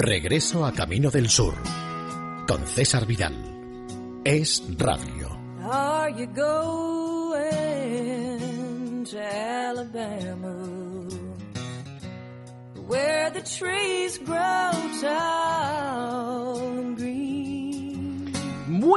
Regreso a Camino del Sur con César Vidal. Es Radio. Are you going to Alabama? Where the trees grow tall.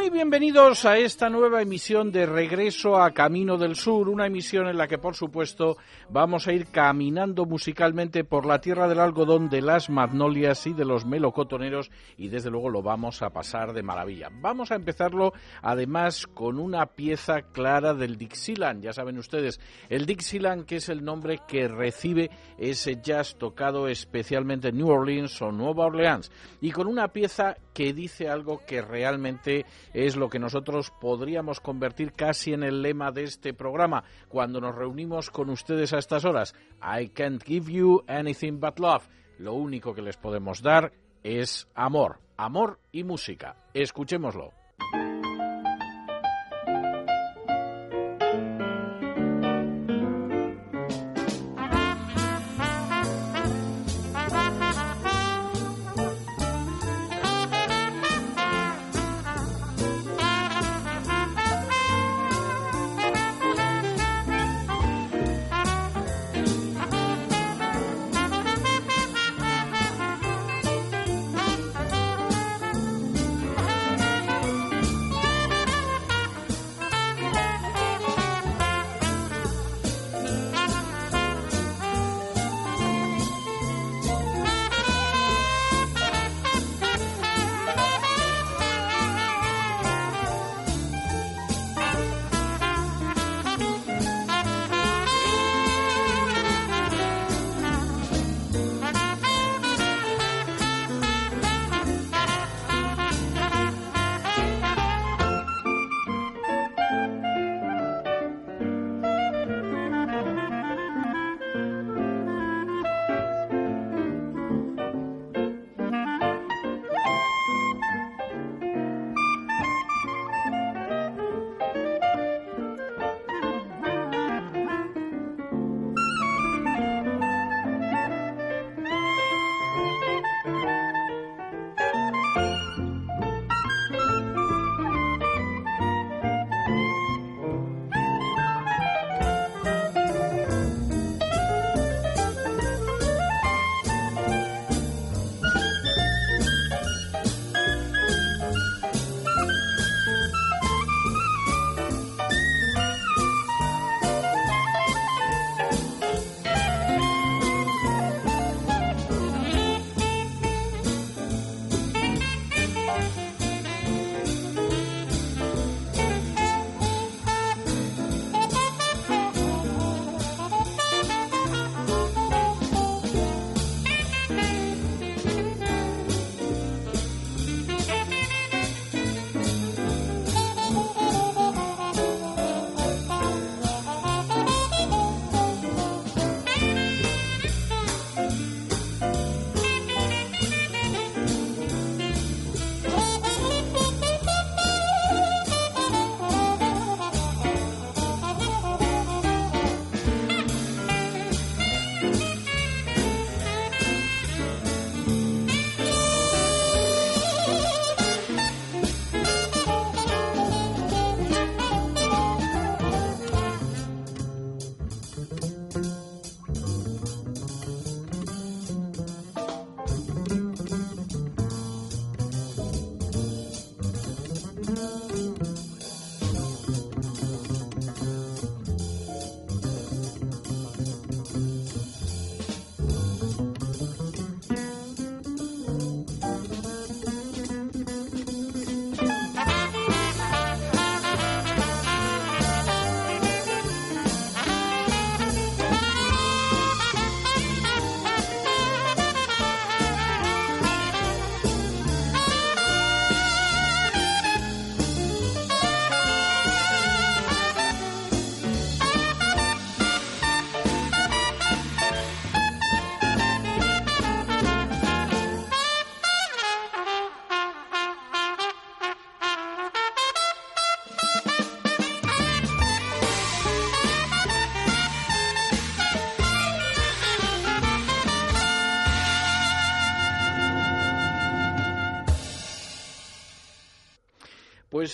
Muy bienvenidos a esta nueva emisión de Regreso a Camino del Sur, una emisión en la que por supuesto vamos a ir caminando musicalmente por la tierra del algodón, de las magnolias y de los melocotoneros y desde luego lo vamos a pasar de maravilla. Vamos a empezarlo además con una pieza clara del Dixieland, ya saben ustedes, el Dixieland que es el nombre que recibe ese jazz tocado especialmente en New Orleans o Nueva Orleans y con una pieza que dice algo que realmente es lo que nosotros podríamos convertir casi en el lema de este programa cuando nos reunimos con ustedes a estas horas. I can't give you anything but love. Lo único que les podemos dar es amor, amor y música. Escuchémoslo.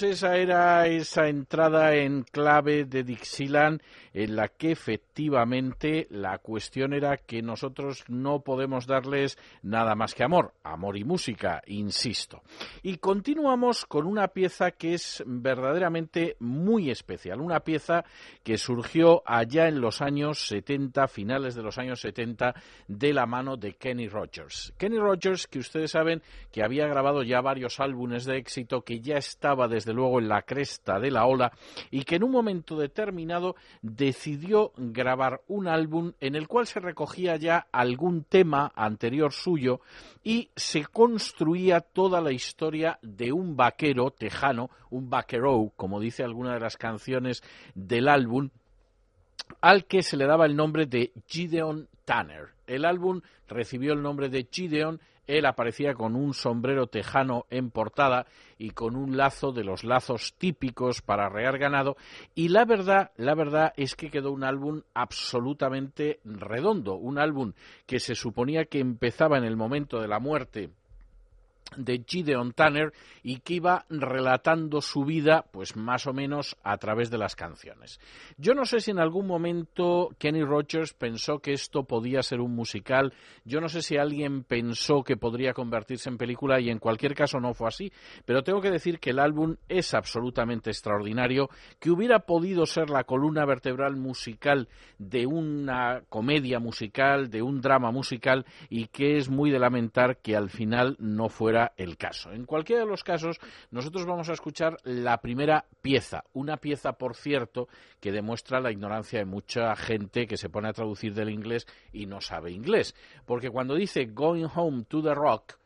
Esa era esa entrada en clave de Dixieland en la que la cuestión era que nosotros no podemos darles nada más que amor, amor y música, insisto. Y continuamos con una pieza que es verdaderamente muy especial, una pieza que surgió allá en los años 70, finales de los años 70, de la mano de Kenny Rogers. Kenny Rogers, que ustedes saben que había grabado ya varios álbumes de éxito, que ya estaba desde luego en la cresta de la ola y que en un momento determinado decidió grabar un álbum en el cual se recogía ya algún tema anterior suyo y se construía toda la historia de un vaquero tejano, un vaquero, como dice alguna de las canciones del álbum, al que se le daba el nombre de Gideon Tanner. El álbum recibió el nombre de Gideon él aparecía con un sombrero tejano en portada y con un lazo de los lazos típicos para arrear ganado. Y la verdad, la verdad es que quedó un álbum absolutamente redondo, un álbum que se suponía que empezaba en el momento de la muerte de Gideon Tanner y que iba relatando su vida, pues más o menos a través de las canciones. Yo no sé si en algún momento Kenny Rogers pensó que esto podía ser un musical, yo no sé si alguien pensó que podría convertirse en película y en cualquier caso no fue así, pero tengo que decir que el álbum es absolutamente extraordinario, que hubiera podido ser la columna vertebral musical de una comedia musical, de un drama musical y que es muy de lamentar que al final no fuera el caso. En cualquiera de los casos, nosotros vamos a escuchar la primera pieza, una pieza, por cierto, que demuestra la ignorancia de mucha gente que se pone a traducir del inglés y no sabe inglés. Porque cuando dice Going Home to the Rock,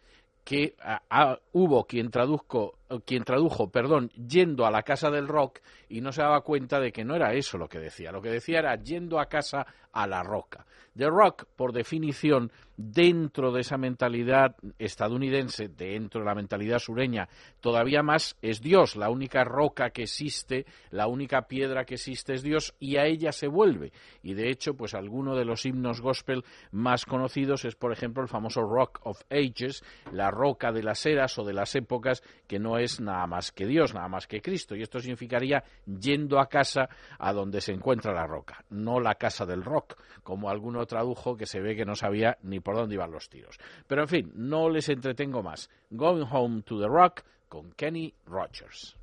que ah, ah, hubo quien traduzco quien tradujo, perdón, yendo a la casa del rock y no se daba cuenta de que no era eso lo que decía. Lo que decía era yendo a casa a la roca. The Rock, por definición, dentro de esa mentalidad estadounidense, dentro de la mentalidad sureña, todavía más es Dios. La única roca que existe, la única piedra que existe es Dios y a ella se vuelve. Y de hecho, pues alguno de los himnos gospel más conocidos es, por ejemplo, el famoso Rock of Ages, la roca de las eras o de las épocas, que no es nada más que Dios, nada más que Cristo. Y esto significaría yendo a casa a donde se encuentra la roca, no la casa del rock, como alguno tradujo que se ve que no sabía ni por dónde iban los tiros. Pero en fin, no les entretengo más. Going Home to the Rock con Kenny Rogers.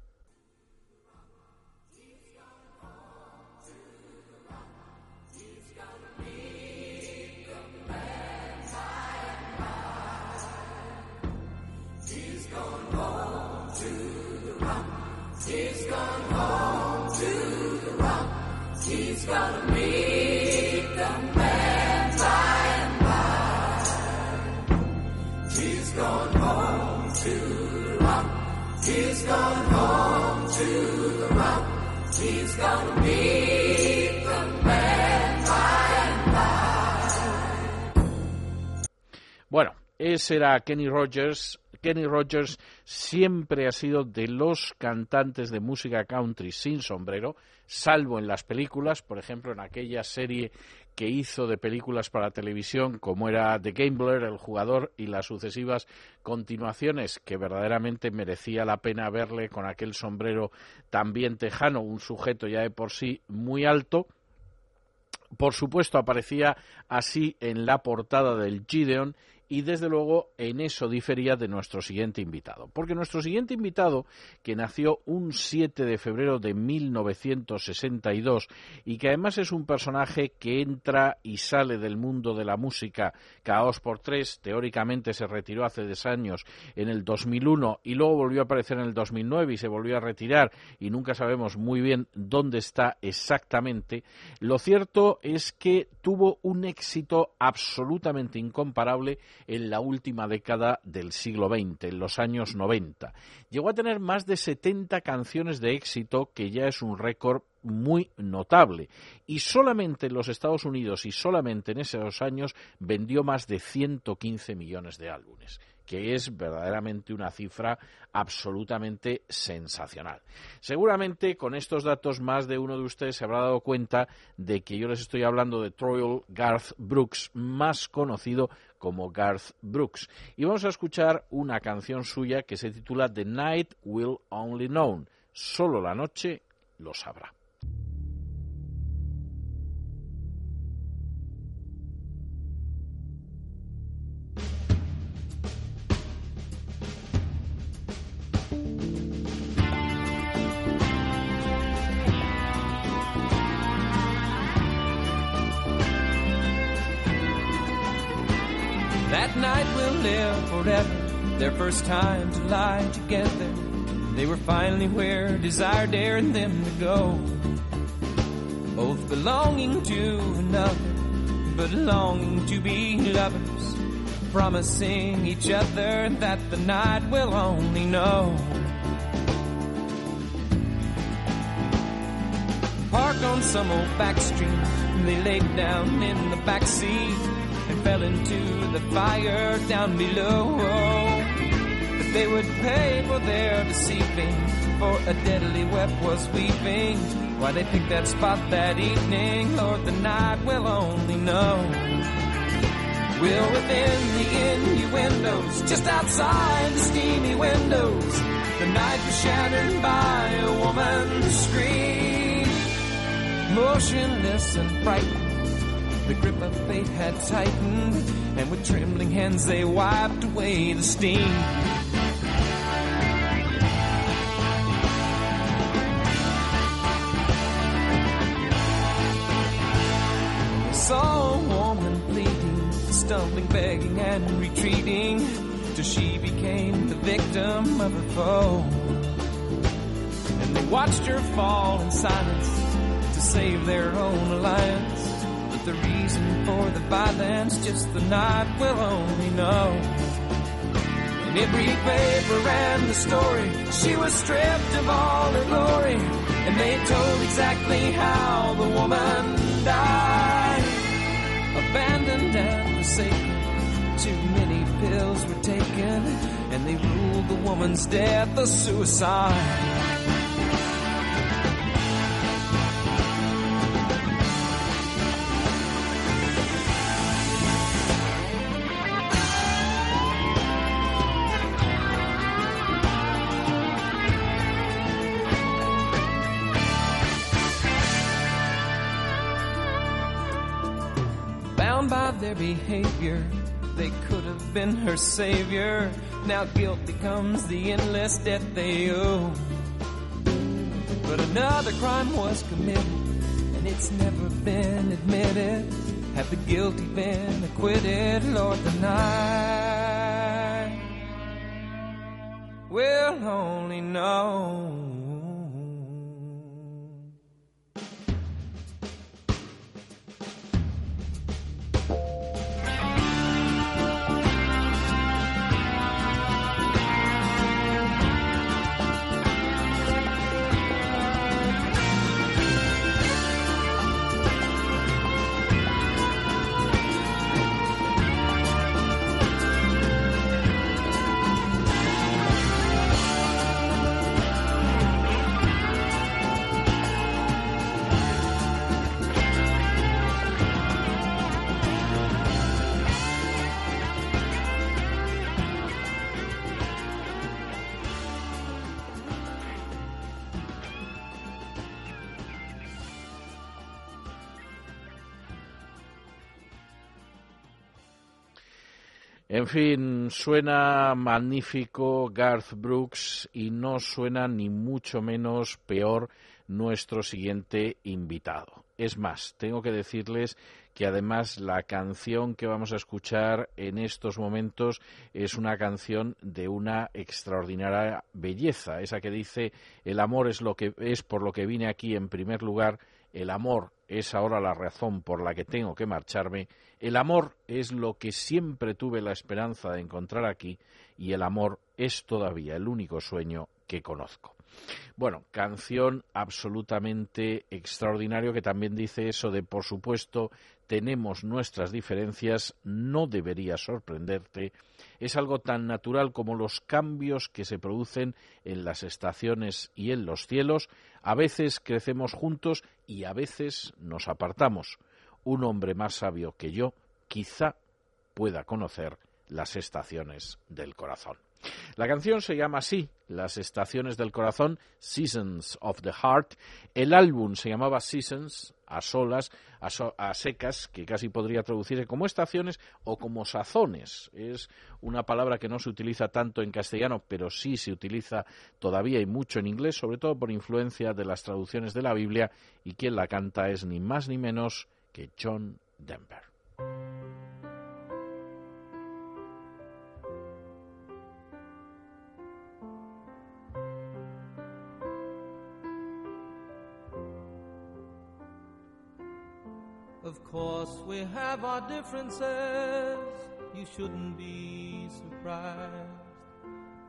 Bueno, ese era Kenny Rogers Kenny Rogers siempre ha sido de los cantantes de música country sin sombrero, salvo en las películas, por ejemplo, en aquella serie que hizo de películas para televisión, como era The Gambler, El Jugador, y las sucesivas continuaciones, que verdaderamente merecía la pena verle con aquel sombrero también tejano, un sujeto ya de por sí muy alto. Por supuesto, aparecía así en la portada del Gideon y desde luego en eso difería de nuestro siguiente invitado. Porque nuestro siguiente invitado, que nació un 7 de febrero de 1962 y que además es un personaje que entra y sale del mundo de la música cada dos por tres, teóricamente se retiró hace 10 años en el 2001 y luego volvió a aparecer en el 2009 y se volvió a retirar y nunca sabemos muy bien dónde está exactamente, lo cierto es que tuvo un éxito absolutamente incomparable en la última década del siglo XX, en los años 90. Llegó a tener más de 70 canciones de éxito, que ya es un récord muy notable. Y solamente en los Estados Unidos y solamente en esos años vendió más de 115 millones de álbumes que es verdaderamente una cifra absolutamente sensacional. Seguramente con estos datos más de uno de ustedes se habrá dado cuenta de que yo les estoy hablando de Troy Garth Brooks, más conocido como Garth Brooks. Y vamos a escuchar una canción suya que se titula The Night Will Only Know. Solo la noche lo sabrá. First time to lie together. They were finally where desire dared them to go. Both belonging to another, but longing to be lovers. Promising each other that the night will only know. Parked on some old back street, they laid down in the back seat and fell into the fire down below. They would pay for their deceiving, for a deadly web was weeping. Why they picked that spot that evening, Lord, the night will only know. Will within the innuendos, just outside the steamy windows, the night was shattered by a woman's scream. Motionless and frightened the grip of fate had tightened, and with trembling hands they wiped away the steam. Stumbling, begging, and retreating, till she became the victim of her foe. And they watched her fall in silence to save their own alliance But the reason for the violence, just the night will only know. In every paper ran the story, she was stripped of all her glory, and they told exactly how the woman died. Abandoned and forsaken, too many pills were taken, and they ruled the woman's death a suicide. Behavior. They could have been her savior. Now guilt becomes the endless debt they owe. But another crime was committed, and it's never been admitted. Have the guilty been acquitted, Lord, the night will only know. Fin, suena magnífico Garth Brooks y no suena ni mucho menos peor nuestro siguiente invitado. Es más, tengo que decirles que además la canción que vamos a escuchar en estos momentos es una canción de una extraordinaria belleza, esa que dice el amor es lo que es por lo que vine aquí en primer lugar, el amor es ahora la razón por la que tengo que marcharme, el amor es lo que siempre tuve la esperanza de encontrar aquí y el amor es todavía el único sueño que conozco. Bueno, canción absolutamente extraordinario que también dice eso de, por supuesto, tenemos nuestras diferencias no debería sorprenderte. Es algo tan natural como los cambios que se producen en las estaciones y en los cielos. A veces crecemos juntos y a veces nos apartamos. Un hombre más sabio que yo quizá pueda conocer las estaciones del corazón. La canción se llama así, Las Estaciones del Corazón, Seasons of the Heart. El álbum se llamaba Seasons, a solas, a, secas, que casi podría traducirse como estaciones o como sazones. Es una palabra que no se utiliza tanto en castellano, pero sí se utiliza todavía y mucho en inglés, sobre todo por influencia de las traducciones de la Biblia, y quien la canta es ni más ni menos que John Denver. Course, we have our differences. You shouldn't be surprised.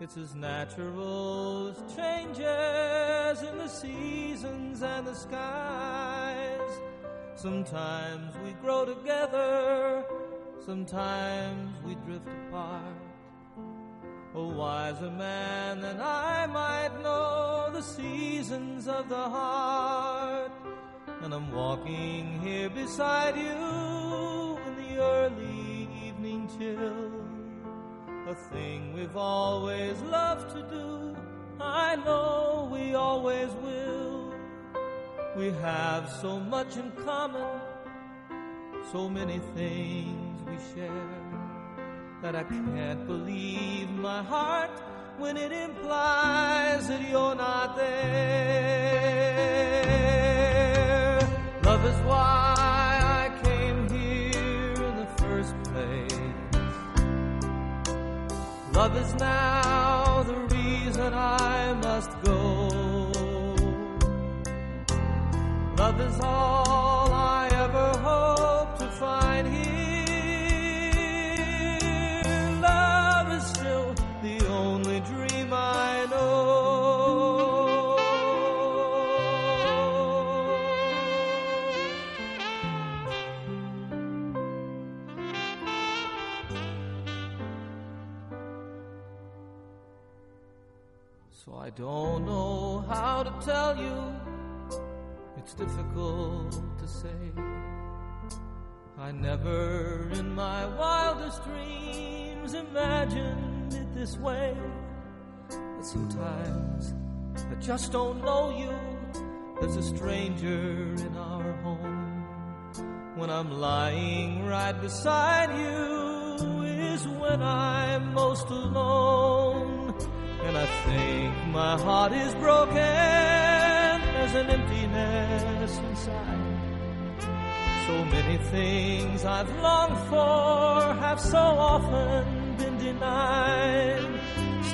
It's as natural as changes in the seasons and the skies. Sometimes we grow together, sometimes we drift apart. A wiser man than I might know the seasons of the heart and I'm walking here beside you in the early evening chill. A thing we've always loved to do, I know we always will. We have so much in common, so many things we share, that I can't believe my heart when it implies that you're not there. Love is why I came here in the first place. Love is now the reason I must go. Love is all don't know how to tell you. It's difficult to say. I never in my wildest dreams imagined it this way. But sometimes I just don't know you. There's a stranger in our home. When I'm lying right beside you is when I'm most alone. And I think my heart is broken. There's an emptiness inside. So many things I've longed for have so often been denied.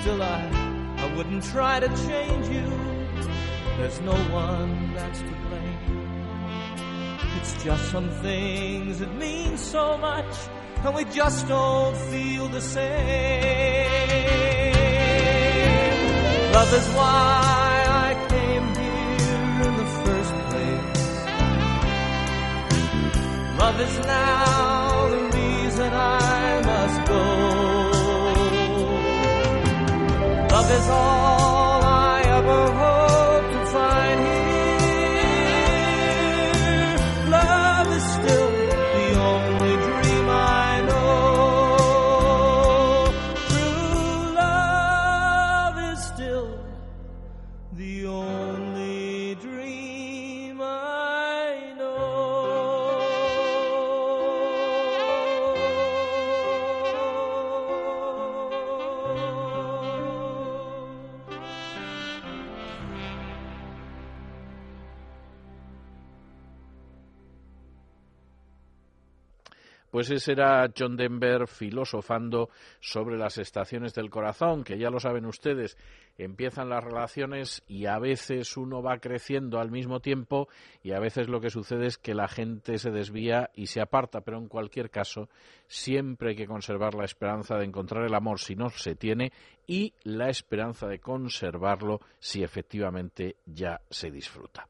Still, I, I wouldn't try to change you. There's no one that's to blame. It's just some things that mean so much, and we just don't feel the same. Love is why I came here in the first place. Love is now the reason I must go. Love is all Pues ese era John Denver filosofando sobre las estaciones del corazón, que ya lo saben ustedes, empiezan las relaciones y a veces uno va creciendo al mismo tiempo y a veces lo que sucede es que la gente se desvía y se aparta, pero en cualquier caso siempre hay que conservar la esperanza de encontrar el amor si no se tiene y la esperanza de conservarlo si efectivamente ya se disfruta.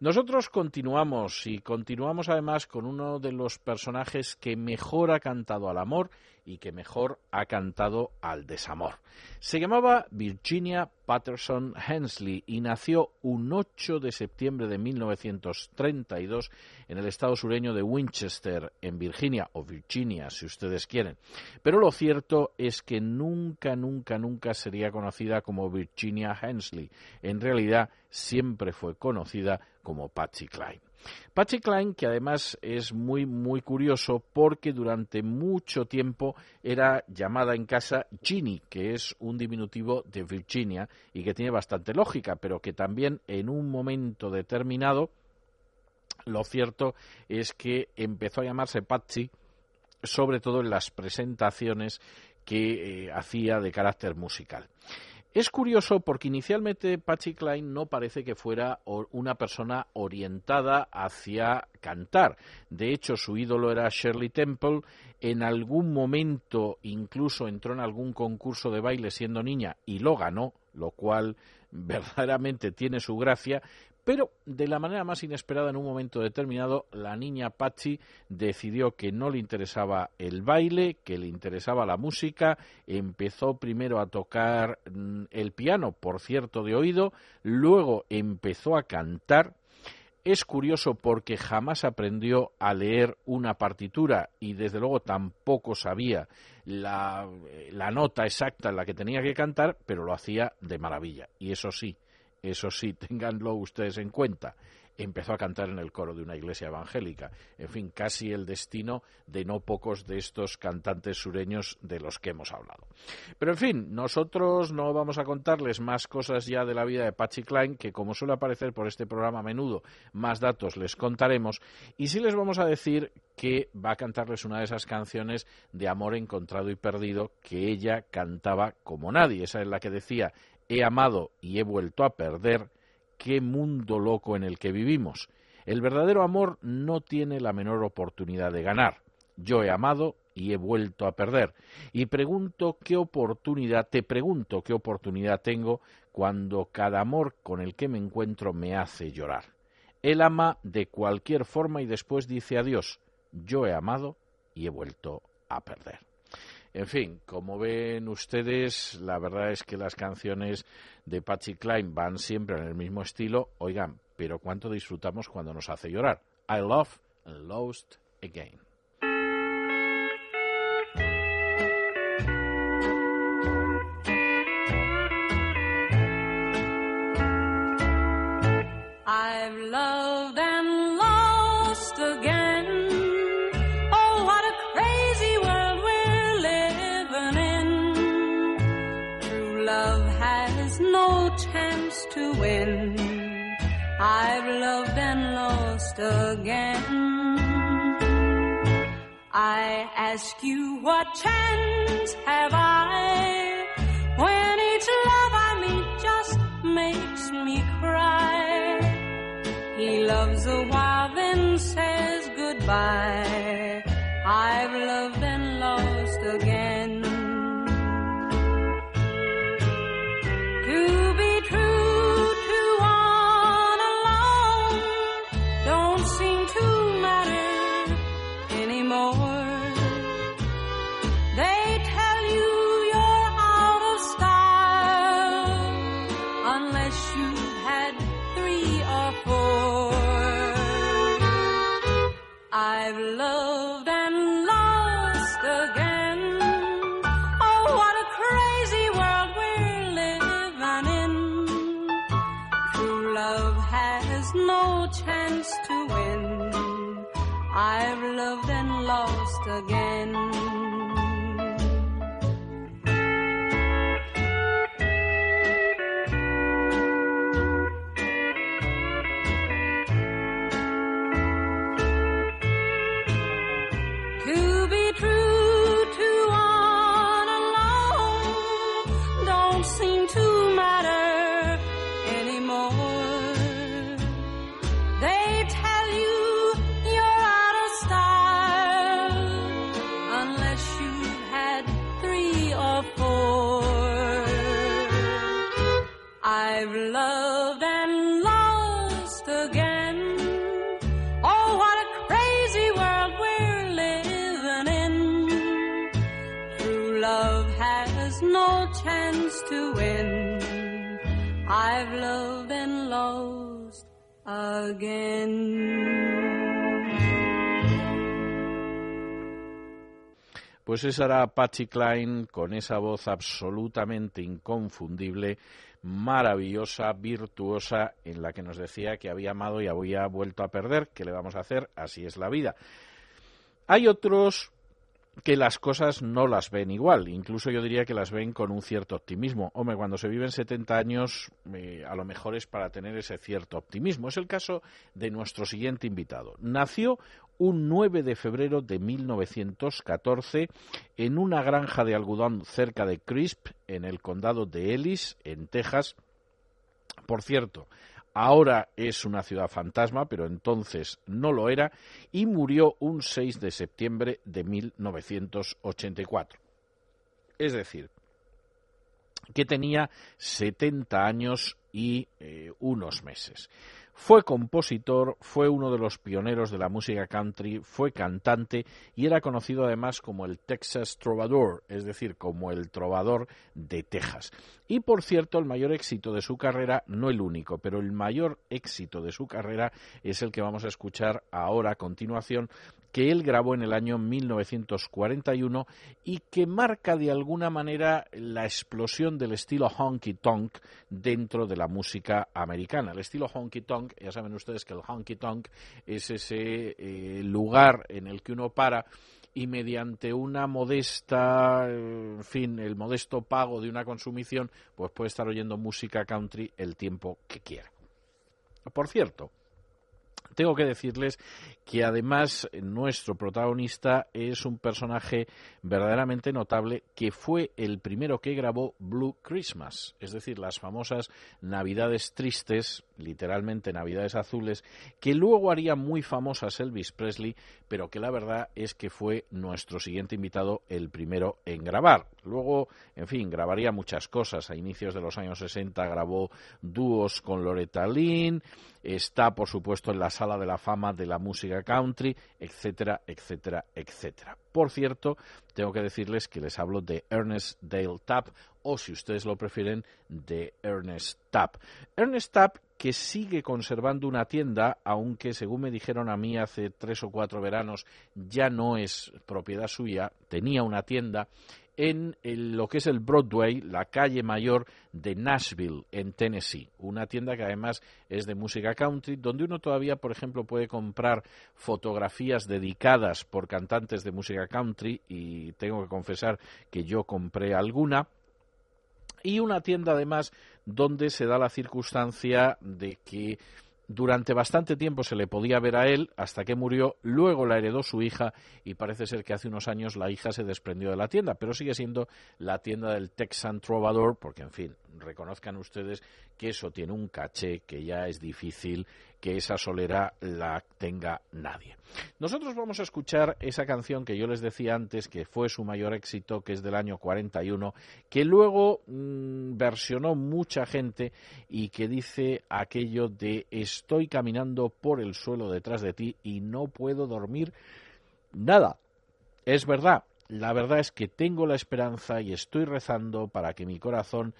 Nosotros continuamos y continuamos además con uno de los personajes que mejor ha cantado al amor y que mejor ha cantado al desamor. Se llamaba Virginia Patterson Hensley y nació un 8 de septiembre de 1932 en el estado sureño de Winchester, en Virginia, o Virginia, si ustedes quieren. Pero lo cierto es que nunca, nunca, nunca sería conocida como Virginia Hensley. En realidad, siempre fue conocida como Patsy Cline. Patsy Cline, que además es muy, muy curioso porque durante mucho tiempo era llamada en casa Ginny, que es un diminutivo de Virginia y que tiene bastante lógica, pero que también en un momento determinado, lo cierto es que empezó a llamarse Patsy, sobre todo en las presentaciones que eh, hacía de carácter musical. Es curioso porque inicialmente Patsy Cline no parece que fuera una persona orientada hacia cantar. De hecho, su ídolo era Shirley Temple. En algún momento incluso entró en algún concurso de baile siendo niña y lo ganó, lo cual verdaderamente tiene su gracia, pero de la manera más inesperada, en un momento determinado, la niña Patsy decidió que no le interesaba el baile, que le interesaba la música, empezó primero a tocar mm, el piano, por cierto, de oído, luego empezó a cantar, es curioso porque jamás aprendió a leer una partitura y desde luego tampoco sabía la, la, nota exacta en la que tenía que cantar, pero lo hacía de maravilla. Y eso sí, eso sí, ténganlo ustedes en cuenta. Empezó a cantar en el coro de una iglesia evangélica. En fin, casi el destino de no pocos de estos cantantes sureños de los que hemos hablado. Pero en fin, nosotros no vamos a contarles más cosas ya de la vida de Patsy Klein, que como suele aparecer por este programa a menudo, más datos les contaremos. Y sí les vamos a decir que va a cantarles una de esas canciones de amor encontrado y perdido que ella cantaba como nadie. Esa es la que decía he amado y he vuelto a perder, qué mundo loco en el que vivimos. El verdadero amor no tiene la menor oportunidad de ganar. Yo he amado y he vuelto a perder. Y pregunto qué oportunidad, te pregunto qué oportunidad tengo cuando cada amor con el que me encuentro me hace llorar. Él ama de cualquier forma y después dice adiós. Yo he amado y he vuelto a perder. En fin, como ven ustedes, la verdad es que las canciones de Patsy Cline van siempre en el mismo estilo. Oigan, pero cuánto disfrutamos cuando nos hace llorar. I love and lost again. Again. I ask you, what chance have I when each love I meet just makes me cry? He loves a while, then says goodbye. Pues esa era Patsy Cline con esa voz absolutamente inconfundible, maravillosa, virtuosa, en la que nos decía que había amado y había vuelto a perder. ¿Qué le vamos a hacer? Así es la vida. Hay otros que las cosas no las ven igual, incluso yo diría que las ven con un cierto optimismo. Hombre, cuando se viven 70 años, eh, a lo mejor es para tener ese cierto optimismo. Es el caso de nuestro siguiente invitado. Nació un 9 de febrero de 1914 en una granja de algodón cerca de Crisp, en el condado de Ellis, en Texas. Por cierto, Ahora es una ciudad fantasma, pero entonces no lo era, y murió un 6 de septiembre de 1984. Es decir, que tenía 70 años y eh, unos meses. Fue compositor, fue uno de los pioneros de la música country, fue cantante y era conocido además como el Texas Trovador, es decir, como el trovador de Texas. Y por cierto, el mayor éxito de su carrera, no el único, pero el mayor éxito de su carrera es el que vamos a escuchar ahora a continuación, que él grabó en el año 1941 y que marca de alguna manera la explosión del estilo honky tonk dentro de la música americana. El estilo honky tonk, ya saben ustedes que el honky tonk es ese eh, lugar en el que uno para y mediante una modesta, en fin, el modesto pago de una consumición, pues puede estar oyendo música country el tiempo que quiera. Por cierto, tengo que decirles que además nuestro protagonista es un personaje verdaderamente notable que fue el primero que grabó Blue Christmas, es decir, las famosas Navidades tristes, literalmente Navidades azules, que luego haría muy famosas Elvis Presley, pero que la verdad es que fue nuestro siguiente invitado el primero en grabar. Luego, en fin, grabaría muchas cosas. A inicios de los años 60 grabó dúos con Loretta Lynn, está por supuesto en la sala de la fama de la música country, etcétera, etcétera, etcétera. Por cierto, tengo que decirles que les hablo de Ernest Dale Tapp o si ustedes lo prefieren de Ernest Tapp. Ernest Tapp que sigue conservando una tienda, aunque según me dijeron a mí hace tres o cuatro veranos ya no es propiedad suya, tenía una tienda en lo que es el Broadway, la calle mayor de Nashville, en Tennessee. Una tienda que además es de música country, donde uno todavía, por ejemplo, puede comprar fotografías dedicadas por cantantes de música country, y tengo que confesar que yo compré alguna. Y una tienda además donde se da la circunstancia de que durante bastante tiempo se le podía ver a él hasta que murió, luego la heredó su hija y parece ser que hace unos años la hija se desprendió de la tienda, pero sigue siendo la tienda del Texan Trovador, porque en fin, reconozcan ustedes que eso tiene un caché que ya es difícil que esa solera la tenga nadie. Nosotros vamos a escuchar esa canción que yo les decía antes que fue su mayor éxito, que es del año 41, que luego mmm, versionó mucha gente y que dice aquello de estoy caminando por el suelo detrás de ti y no puedo dormir nada. Es verdad, la verdad es que tengo la esperanza y estoy rezando para que mi corazón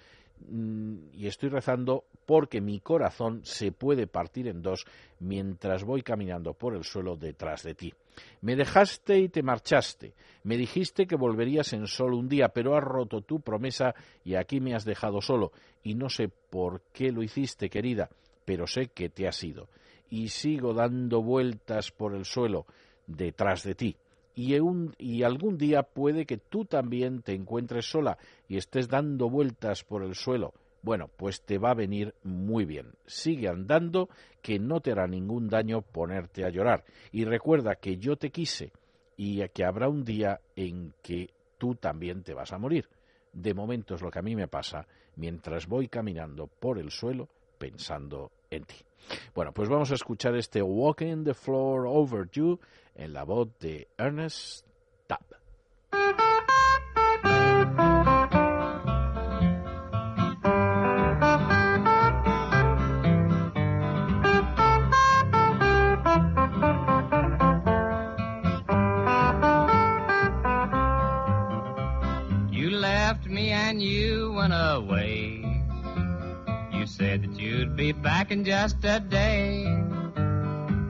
y estoy rezando porque mi corazón se puede partir en dos mientras voy caminando por el suelo detrás de ti. Me dejaste y te marchaste. Me dijiste que volverías en solo un día, pero has roto tu promesa y aquí me has dejado solo. Y no sé por qué lo hiciste, querida, pero sé que te has ido. Y sigo dando vueltas por el suelo detrás de ti y, algún día puede que tú también te encuentres sola y estés dando vueltas por el suelo. Bueno, pues te va a venir muy bien. Sigue andando, que no te hará ningún daño ponerte a llorar. Y recuerda que yo te quise y que habrá un día en que tú también te vas a morir. De momento es lo que a mí me pasa mientras voy caminando por el suelo pensando en ti. Bueno, pues vamos a escuchar este Walking the Floor Over You en la voz de Ernest Tubb. You left me and you went away. Said that you'd be back in just a day.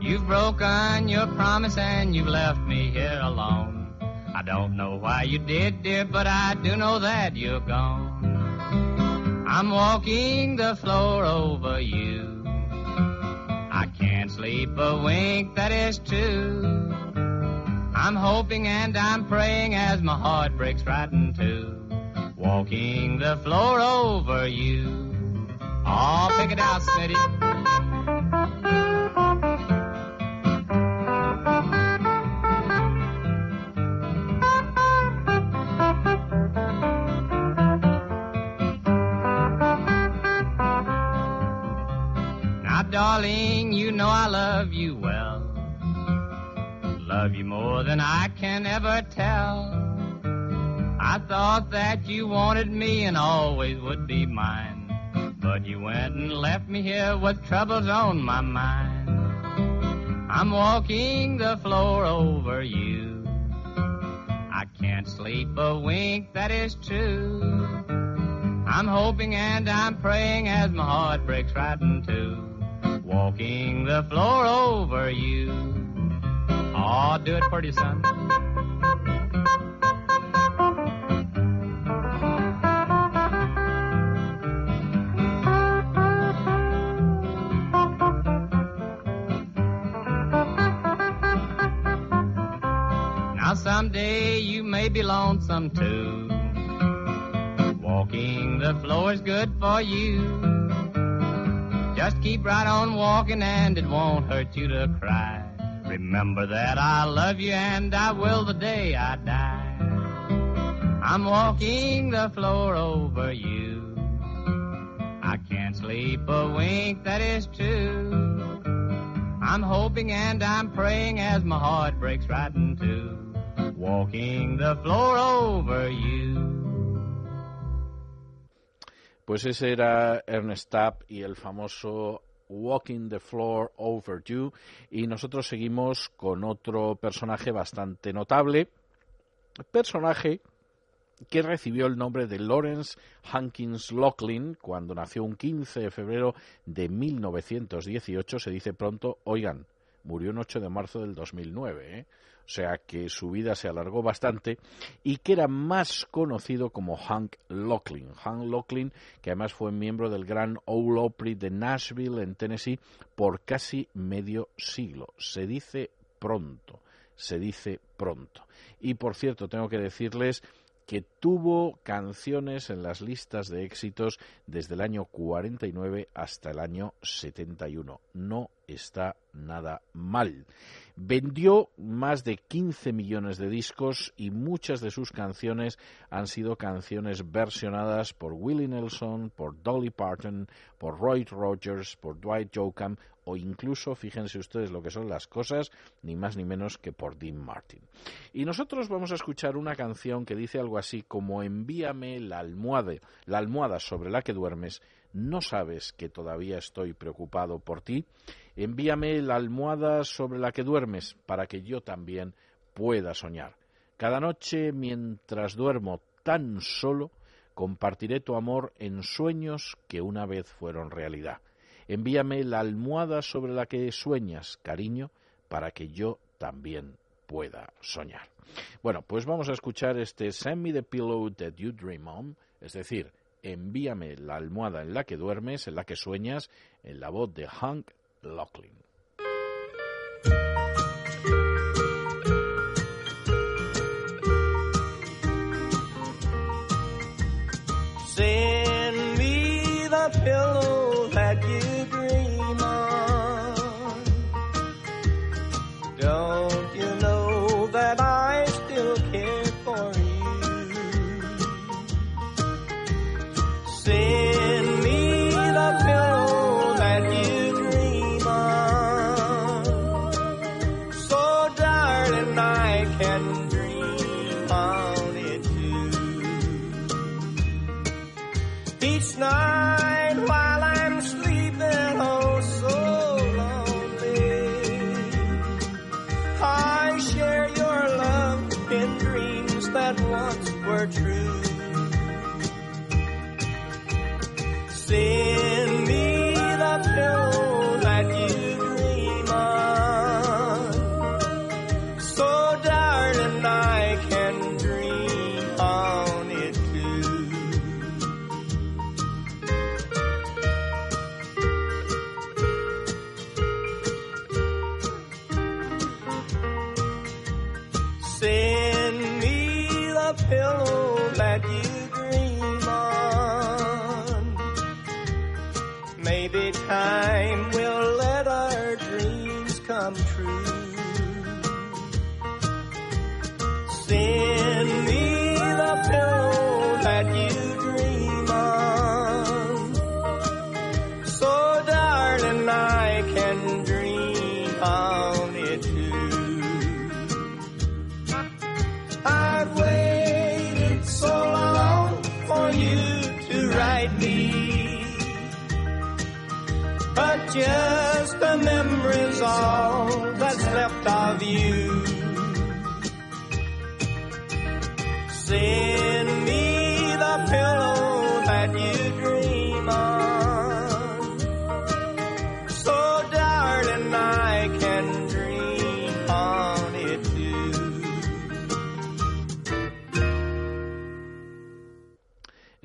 You've broken your promise and you've left me here alone. I don't know why you did, dear, but I do know that you're gone. I'm walking the floor over you. I can't sleep a wink, that is true. I'm hoping and I'm praying as my heart breaks right in two. Walking the floor over you. Oh, pick it out, Smitty. Now, darling, you know I love you well. Love you more than I can ever tell. I thought that you wanted me and always would be mine. But you went and left me here with troubles on my mind. I'm walking the floor over you. I can't sleep a wink, that is true. I'm hoping and I'm praying as my heart breaks right in two. Walking the floor over you. Oh, do it pretty, son. Someday you may be lonesome too. Walking the floor is good for you. Just keep right on walking and it won't hurt you to cry. Remember that I love you and I will the day I die. I'm walking the floor over you. I can't sleep a wink, that is true. I'm hoping and I'm praying as my heart breaks right in two. Walking the floor over you. Pues ese era Ernest Tapp y el famoso Walking the Floor Over You. Y nosotros seguimos con otro personaje bastante notable. Personaje que recibió el nombre de Lawrence Hankins Locklin cuando nació un 15 de febrero de 1918. Se dice pronto, oigan, murió un 8 de marzo del 2009, ¿eh? O sea que su vida se alargó bastante y que era más conocido como Hank Locklin. Hank Locklin, que además fue miembro del Gran Ole Opry de Nashville, en Tennessee, por casi medio siglo. Se dice pronto, se dice pronto. Y por cierto, tengo que decirles que tuvo canciones en las listas de éxitos desde el año 49 hasta el año 71. No está nada mal. Vendió más de 15 millones de discos y muchas de sus canciones han sido canciones versionadas por Willie Nelson, por Dolly Parton, por Roy Rogers, por Dwight Yoakam o incluso, fíjense ustedes lo que son las cosas, ni más ni menos que por Dean Martin. Y nosotros vamos a escuchar una canción que dice algo así como envíame la almohada, la almohada sobre la que duermes, no sabes que todavía estoy preocupado por ti, envíame la almohada sobre la que duermes para que yo también pueda soñar. Cada noche mientras duermo tan solo, compartiré tu amor en sueños que una vez fueron realidad. Envíame la almohada sobre la que sueñas, cariño, para que yo también pueda soñar. Bueno, pues vamos a escuchar este Send me the pillow that you dream on, es decir, envíame la almohada en la que duermes, en la que sueñas, en la voz de Hank Locklin.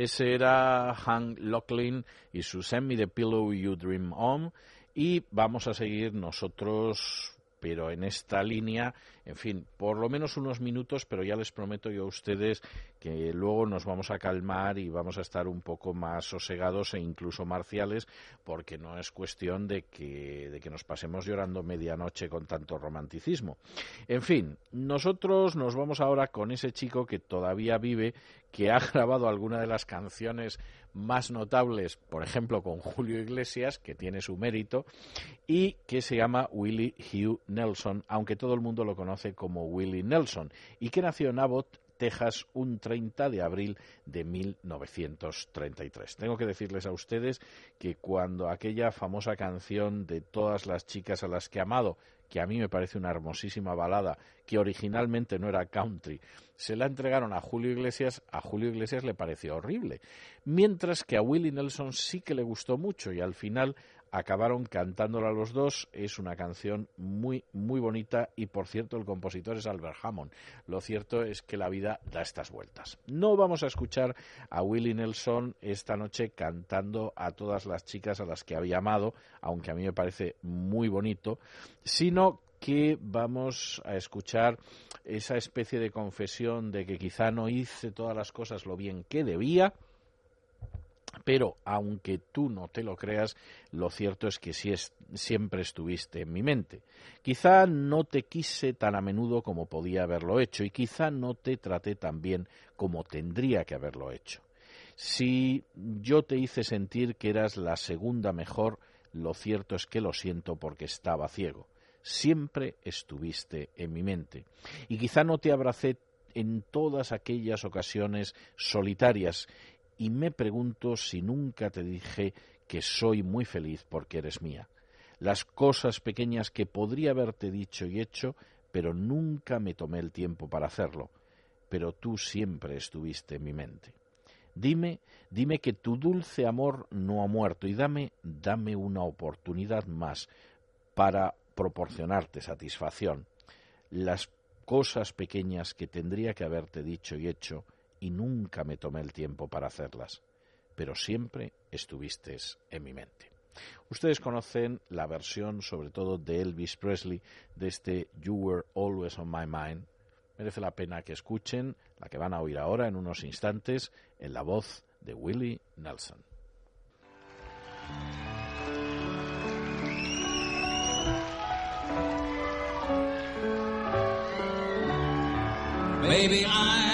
Ese era Hank Locklin y su Send Me the Pillow You Dream On. Y vamos a seguir nosotros, pero en esta línea, en fin, por lo menos unos minutos, pero ya les prometo yo a ustedes que luego nos vamos a calmar y vamos a estar un poco más sosegados e incluso marciales, porque no es cuestión de que, de que nos pasemos llorando medianoche con tanto romanticismo. En fin, nosotros nos vamos ahora con ese chico que todavía vive, que ha grabado alguna de las canciones más notables, por ejemplo, con Julio Iglesias, que tiene su mérito, y que se llama Willie Hugh Nelson, aunque todo el mundo lo conoce como Willie Nelson, y que nació en Abbott, Texas, un 30 de abril de 1933. Tengo que decirles a ustedes que cuando aquella famosa canción de todas las chicas a las que he amado, que a mí me parece una hermosísima balada, que originalmente no era country, se la entregaron a Julio Iglesias, a Julio Iglesias le pareció horrible, mientras que a Willie Nelson sí que le gustó mucho y al final acabaron cantándola los dos. Es una canción muy, muy bonita y, por cierto, el compositor es Albert Hammond. Lo cierto es que la vida da estas vueltas. No vamos a escuchar a Willie Nelson esta noche cantando a todas las chicas a las que había amado, aunque a mí me parece muy bonito, sino que vamos a escuchar esa especie de confesión de que quizá no hice todas las cosas lo bien que debía, pero aunque tú no te lo creas, lo cierto es que sí es, siempre estuviste en mi mente. Quizá no te quise tan a menudo como podía haberlo hecho y quizá no te traté tan bien como tendría que haberlo hecho. Si yo te hice sentir que eras la segunda mejor, lo cierto es que lo siento porque estaba ciego. Siempre estuviste en mi mente. Y quizá no te abracé en todas aquellas ocasiones solitarias y me pregunto si nunca te dije que soy muy feliz porque eres mía. Las cosas pequeñas que podría haberte dicho y hecho, pero nunca me tomé el tiempo para hacerlo. Pero tú siempre estuviste en mi mente. Dime, dime que tu dulce amor no ha muerto y dame, dame una oportunidad más para proporcionarte satisfacción. Las cosas pequeñas que tendría que haberte dicho y hecho, y nunca me tomé el tiempo para hacerlas, pero siempre estuviste en mi mente. Ustedes conocen la versión, sobre todo de Elvis Presley, de este You Were Always on My Mind. Merece la pena que escuchen la que van a oír ahora en unos instantes en la voz de Willie Nelson. Baby, I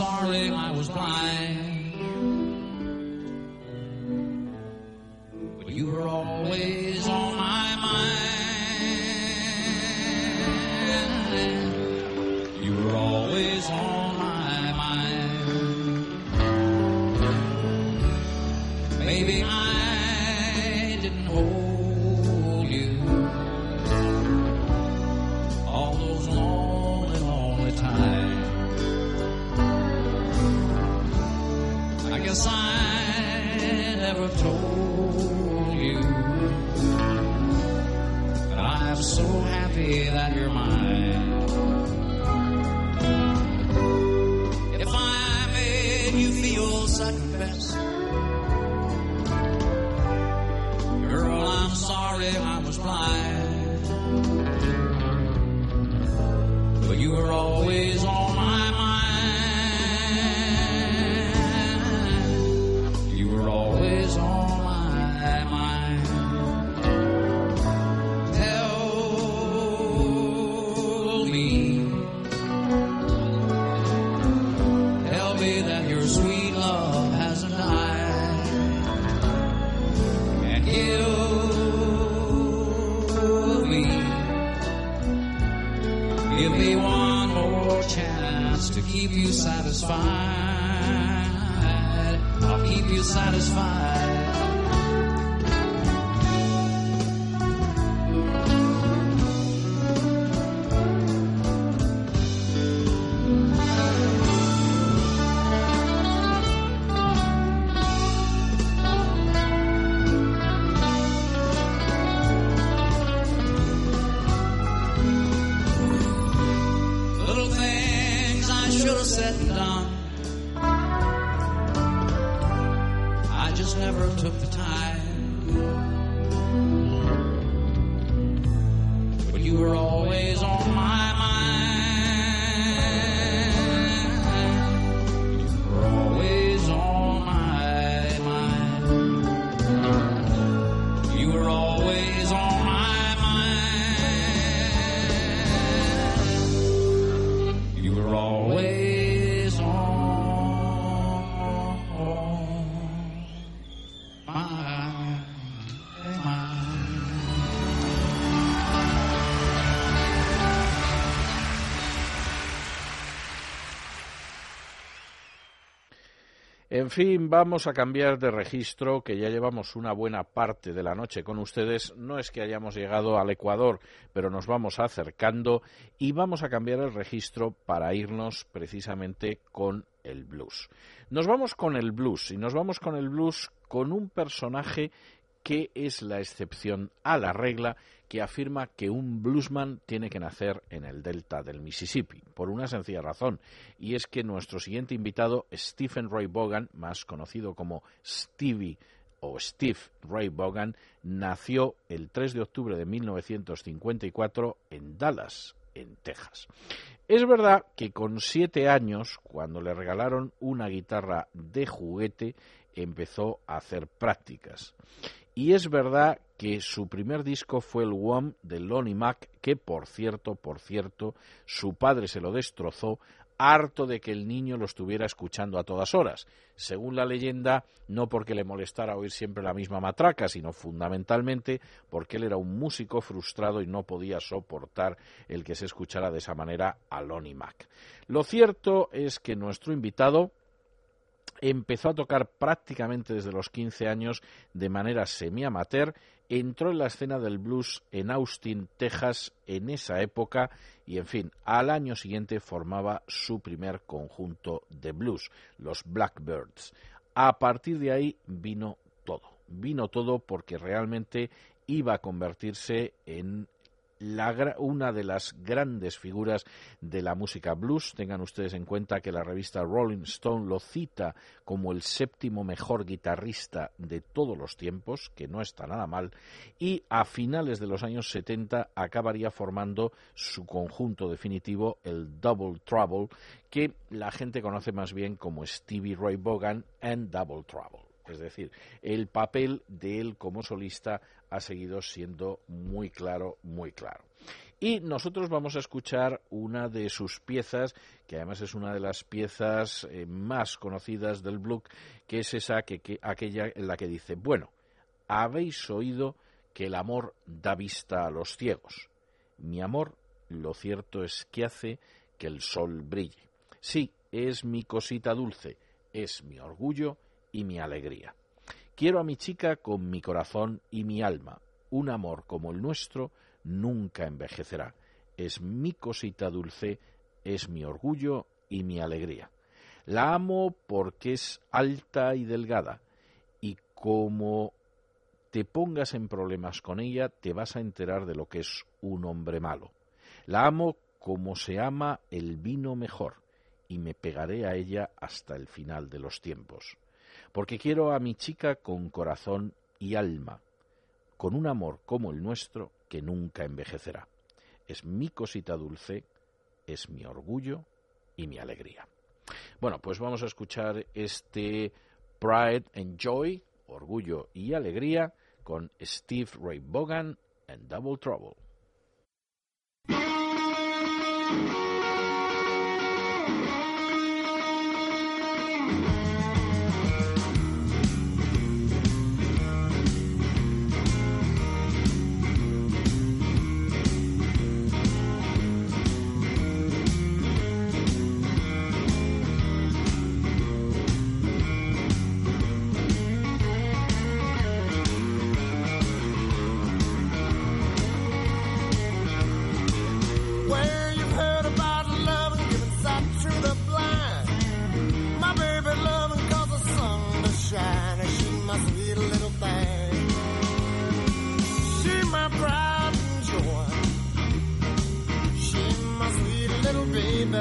sorry I was blind. Give me one more chance to keep you satisfied. I'll keep you satisfied. En fin, vamos a cambiar de registro, que ya llevamos una buena parte de la noche con ustedes. No es que hayamos llegado al Ecuador, pero nos vamos acercando y vamos a cambiar el registro para irnos precisamente con el blues. Nos vamos con el blues y nos vamos con el blues con un personaje que es la excepción a la regla que afirma que un bluesman tiene que nacer en el delta del Mississippi, por una sencilla razón, y es que nuestro siguiente invitado, Stephen Ray Vaughan, más conocido como Stevie o Steve Ray Vaughan, nació el 3 de octubre de 1954 en Dallas, en Texas. Es verdad que con siete años, cuando le regalaron una guitarra de juguete, empezó a hacer prácticas. Y es verdad que su primer disco fue el One de Lonnie Mac, que por cierto, por cierto, su padre se lo destrozó harto de que el niño lo estuviera escuchando a todas horas. Según la leyenda, no porque le molestara oír siempre la misma matraca, sino fundamentalmente porque él era un músico frustrado y no podía soportar el que se escuchara de esa manera a Lonnie Mac. Lo cierto es que nuestro invitado empezó a tocar prácticamente desde los 15 años de manera semi-amateur, entró en la escena del blues en Austin, Texas, en esa época, y en fin, al año siguiente formaba su primer conjunto de blues, los Blackbirds. A partir de ahí vino todo, vino todo porque realmente iba a convertirse en una de las grandes figuras de la música blues. Tengan ustedes en cuenta que la revista Rolling Stone lo cita como el séptimo mejor guitarrista de todos los tiempos, que no está nada mal, y a finales de los años 70 acabaría formando su conjunto definitivo, el Double Trouble, que la gente conoce más bien como Stevie Ray Vaughan and Double Trouble. Es decir, el papel de él como solista ha seguido siendo muy claro, muy claro. Y nosotros vamos a escuchar una de sus piezas, que además es una de las piezas eh, más conocidas del blues, que es esa que, que, aquella en la que dice, bueno, habéis oído que el amor da vista a los ciegos. Mi amor, lo cierto es que hace que el sol brille. Sí, es mi cosita dulce, es mi orgullo y mi alegría. Quiero a mi chica con mi corazón y mi alma. Un amor como el nuestro nunca envejecerá. Es mi cosita dulce, es mi orgullo y mi alegría. La amo porque es alta y delgada y como te pongas en problemas con ella, te vas a enterar de lo que es un hombre malo. La amo como se ama el vino mejor, y me pegaré a ella hasta el final de los tiempos. Porque quiero a mi chica con corazón y alma, con un amor como el nuestro que nunca envejecerá. Es mi cosita dulce, es mi orgullo y mi alegría. Bueno, pues vamos a escuchar este Pride and Joy, orgullo y alegría, con Steve Ray Vaughan and Double Trouble.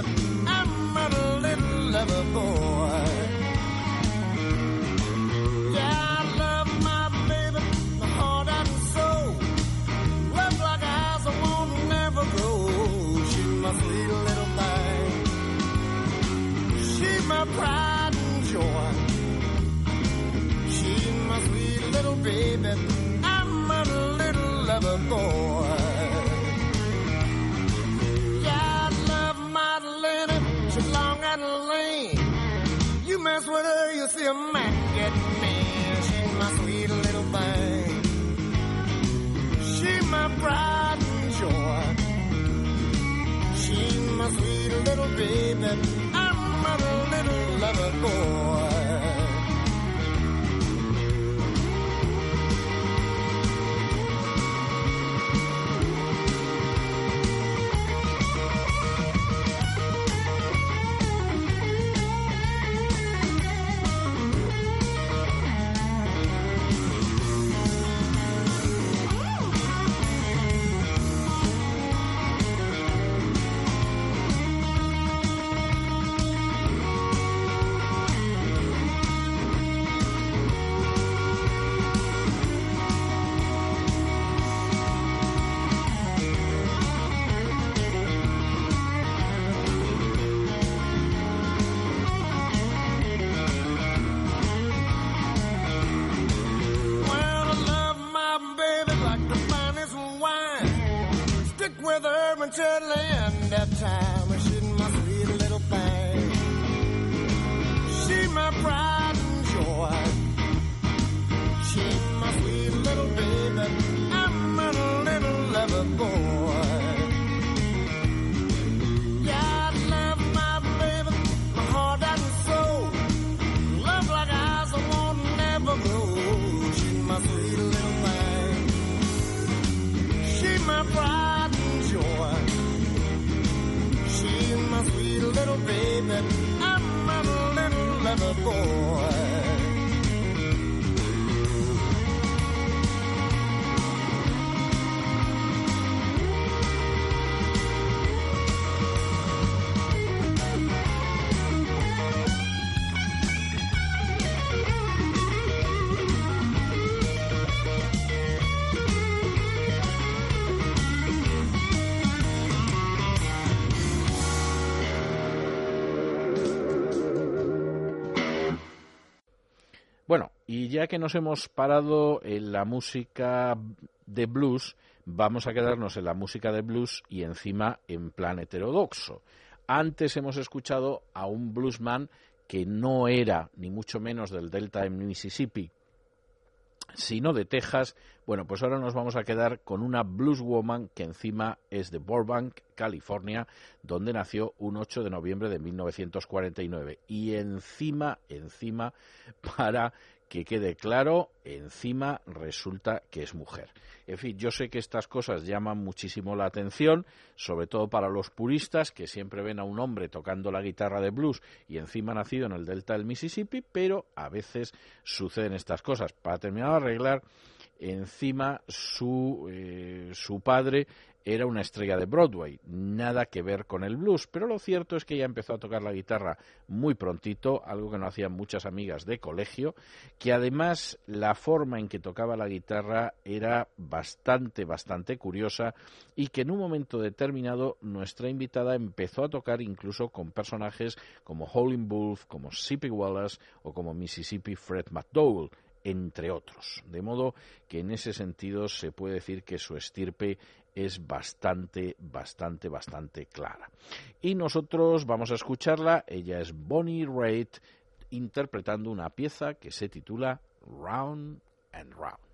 Baby. I'm a little lover boy. Ya que nos hemos parado en la música de blues, vamos a quedarnos en la música de blues y encima en plan heterodoxo. Antes hemos escuchado a un bluesman que no era ni mucho menos del Delta en Mississippi, sino de Texas. Bueno, pues ahora nos vamos a quedar con una blueswoman que encima es de Burbank, California, donde nació un 8 de noviembre de 1949. Y encima, encima, para que quede claro, encima resulta que es mujer. En fin, yo sé que estas cosas llaman muchísimo la atención, sobre todo para los puristas que siempre ven a un hombre tocando la guitarra de blues y encima nacido en el delta del Mississippi, pero a veces suceden estas cosas. Para terminar de arreglar, encima su, eh, su padre era una estrella de Broadway, nada que ver con el blues, pero lo cierto es que ella empezó a tocar la guitarra muy prontito, algo que no hacían muchas amigas de colegio, que además la forma en que tocaba la guitarra era bastante, bastante curiosa y que en un momento determinado nuestra invitada empezó a tocar incluso con personajes como Howlin' Wolf, como Sippy Wallace o como Mississippi Fred McDowell entre otros. De modo que en ese sentido se puede decir que su estirpe es bastante, bastante, bastante clara. Y nosotros vamos a escucharla. Ella es Bonnie Raitt interpretando una pieza que se titula Round and Round.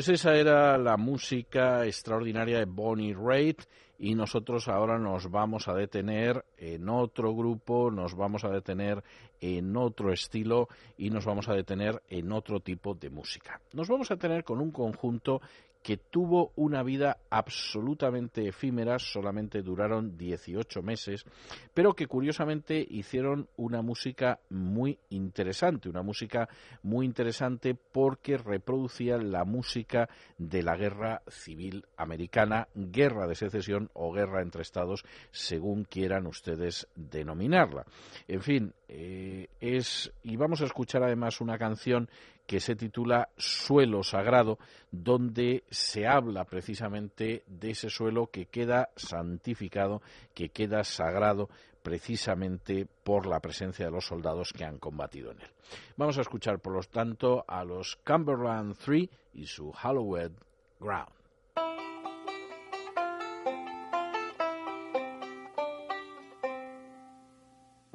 Pues esa era la música extraordinaria de Bonnie Raitt y nosotros ahora nos vamos a detener en otro grupo, nos vamos a detener en otro estilo y nos vamos a detener en otro tipo de música. Nos vamos a detener con un conjunto que tuvo una vida absolutamente efímera, solamente duraron 18 meses, pero que curiosamente hicieron una música muy interesante, una música muy interesante porque reproducían la música de la guerra civil americana, guerra de secesión o guerra entre estados, según quieran ustedes denominarla. En fin, eh, es y vamos a escuchar además una canción que se titula Suelo Sagrado, donde se habla precisamente de ese suelo que queda santificado, que queda sagrado precisamente por la presencia de los soldados que han combatido en él. Vamos a escuchar, por lo tanto, a los Cumberland Three y su Hallowed Ground.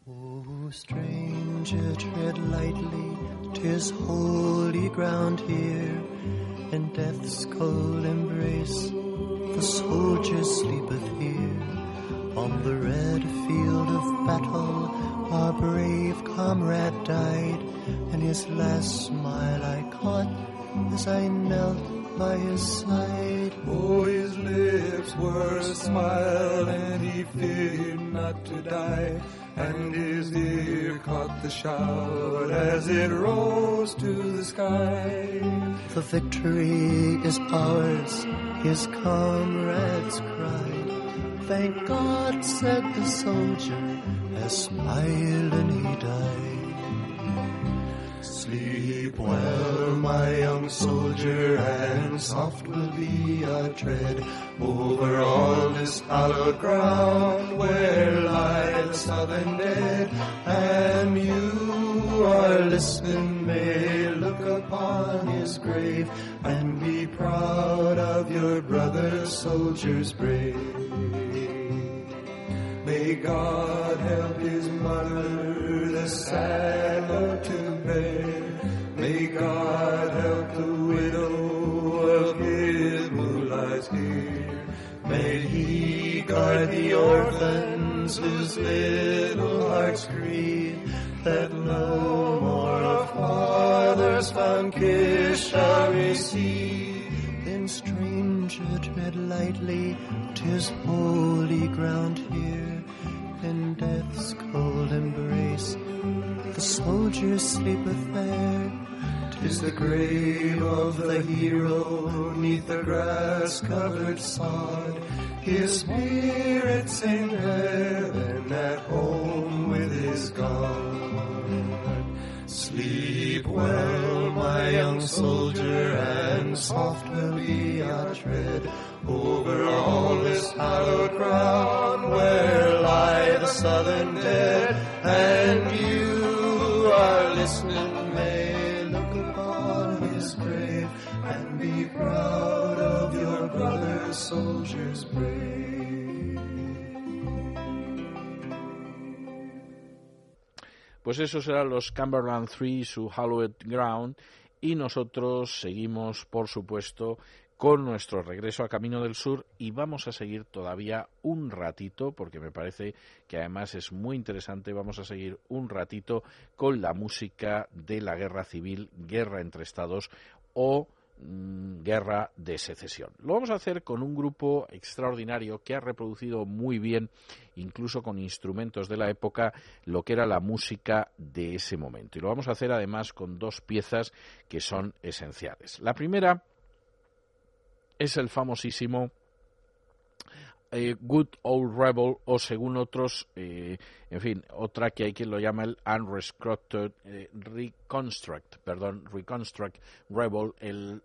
O stranger, tread lightly, 'tis holy ground here, in death's cold embrace, the soldier sleepeth here. On the red field of battle, our brave comrade died, and his last smile I caught as I knelt by his side. Oh, his lips were a smile, and he feared not to die. And his ear caught the shout as it rose to the sky. The victory is ours, his comrades cried. Thank God, said the soldier, as smiling he died. Sleep well, my young soldier, and soft will be our tread over all this hallowed ground where lie the southern dead. And you are listening, may look upon his grave and be proud of your brother soldiers brave. May God help his mother, the sad to bear. May God help the widow of his lies here. May he guard the orphans whose little hearts grieve that no more a father's fond kiss shall receive. Then stranger tread lightly, 'tis holy ground here. In death's cold embrace, the soldier sleepeth there. Tis the grave of the hero neath the grass covered sod. His spirit's in heaven at home with his God. Sleep well, my young soldier, and soft will be our tread over all this hallowed ground where lie the southern dead. And you Pues esos eran los Cumberland Three, su Hallowed Ground, y nosotros seguimos, por supuesto, con nuestro regreso a Camino del Sur y vamos a seguir todavía un ratito, porque me parece que además es muy interesante, vamos a seguir un ratito con la música de la guerra civil, guerra entre estados o mm, guerra de secesión. Lo vamos a hacer con un grupo extraordinario que ha reproducido muy bien, incluso con instrumentos de la época, lo que era la música de ese momento. Y lo vamos a hacer además con dos piezas que son esenciales. La primera es el famosísimo eh, Good Old Rebel o según otros, eh, en fin, otra que hay quien lo llama el Unrestructured eh, Reconstruct, perdón, Reconstruct Rebel, el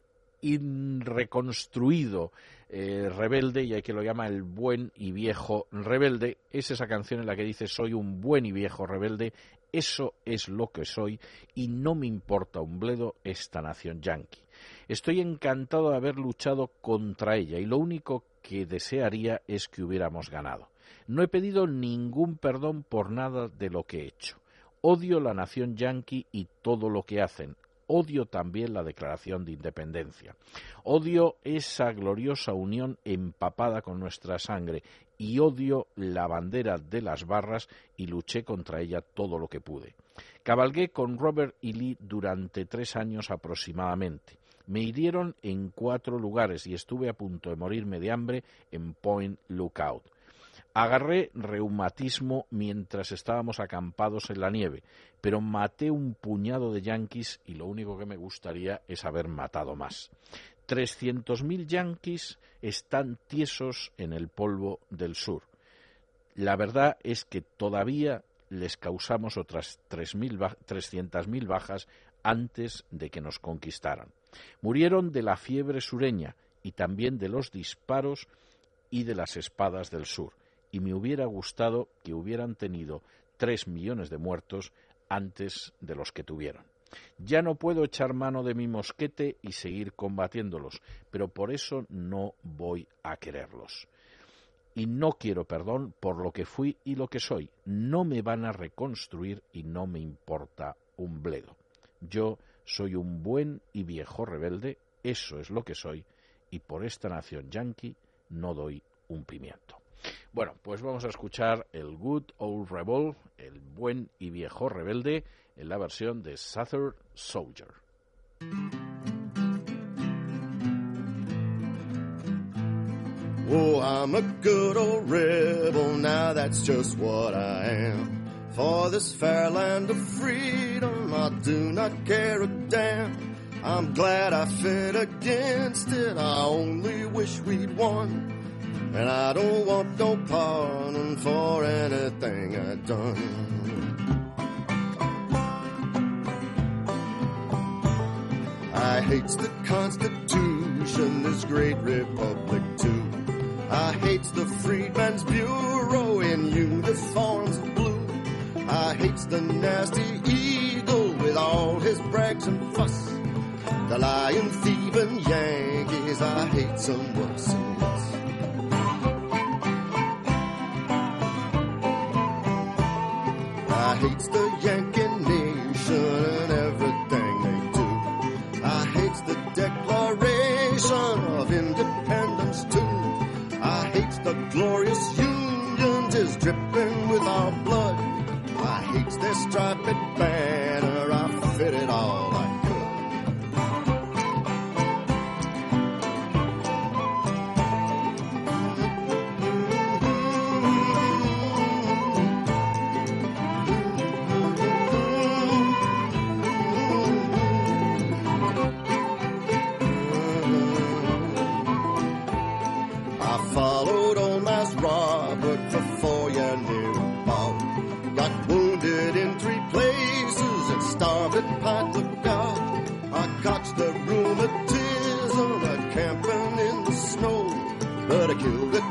reconstruido rebelde y hay quien lo llama el buen y viejo rebelde. Es esa canción en la que dice soy un buen y viejo rebelde, eso es lo que soy y no me importa un bledo esta nación yanqui. Estoy encantado de haber luchado contra ella y lo único que desearía es que hubiéramos ganado. No he pedido ningún perdón por nada de lo que he hecho. Odio la nación yanqui y todo lo que hacen. Odio también la declaración de independencia. Odio esa gloriosa unión empapada con nuestra sangre y odio la bandera de las barras y luché contra ella todo lo que pude. Cabalgué con Robert y Lee durante tres años aproximadamente. Me hirieron en cuatro lugares y estuve a punto de morirme de hambre en Point Lookout. Agarré reumatismo mientras estábamos acampados en la nieve, pero maté un puñado de yanquis y lo único que me gustaría es haber matado más. 300.000 yanquis están tiesos en el polvo del sur. La verdad es que todavía les causamos otras 300.000 bajas antes de que nos conquistaran. Murieron de la fiebre sureña y también de los disparos y de las espadas del sur y me hubiera gustado que hubieran tenido tres millones de muertos antes de los que tuvieron. Ya no puedo echar mano de mi mosquete y seguir combatiéndolos, pero por eso no voy a quererlos. Y no quiero perdón por lo que fui y lo que soy. No me van a reconstruir y no me importa un bledo. Yo soy un buen y viejo rebelde, eso es lo que soy, y por esta nación yanqui no doy un pimiento. Bueno, pues vamos a escuchar el Good Old Rebel, el buen y viejo rebelde, en la versión de Southern Soldier. Oh, I'm a good old rebel, now that's just what I am. For this fair land of freedom, I do not care a damn. I'm glad I fit against it, I only wish we'd won. And I don't want no pardon for anything I've done. I hates the Constitution, this great republic too. I hates the Freedmen's Bureau in blue. I hates the nasty eagle with all his brags and fuss. The lying thieving Yankees, I hate some worse than this. I hates the Yankee nation and everything they do. I hates the Declaration of Independence too. I hates the glorious Union is dripping with our blood. Their striped banner. I fit it all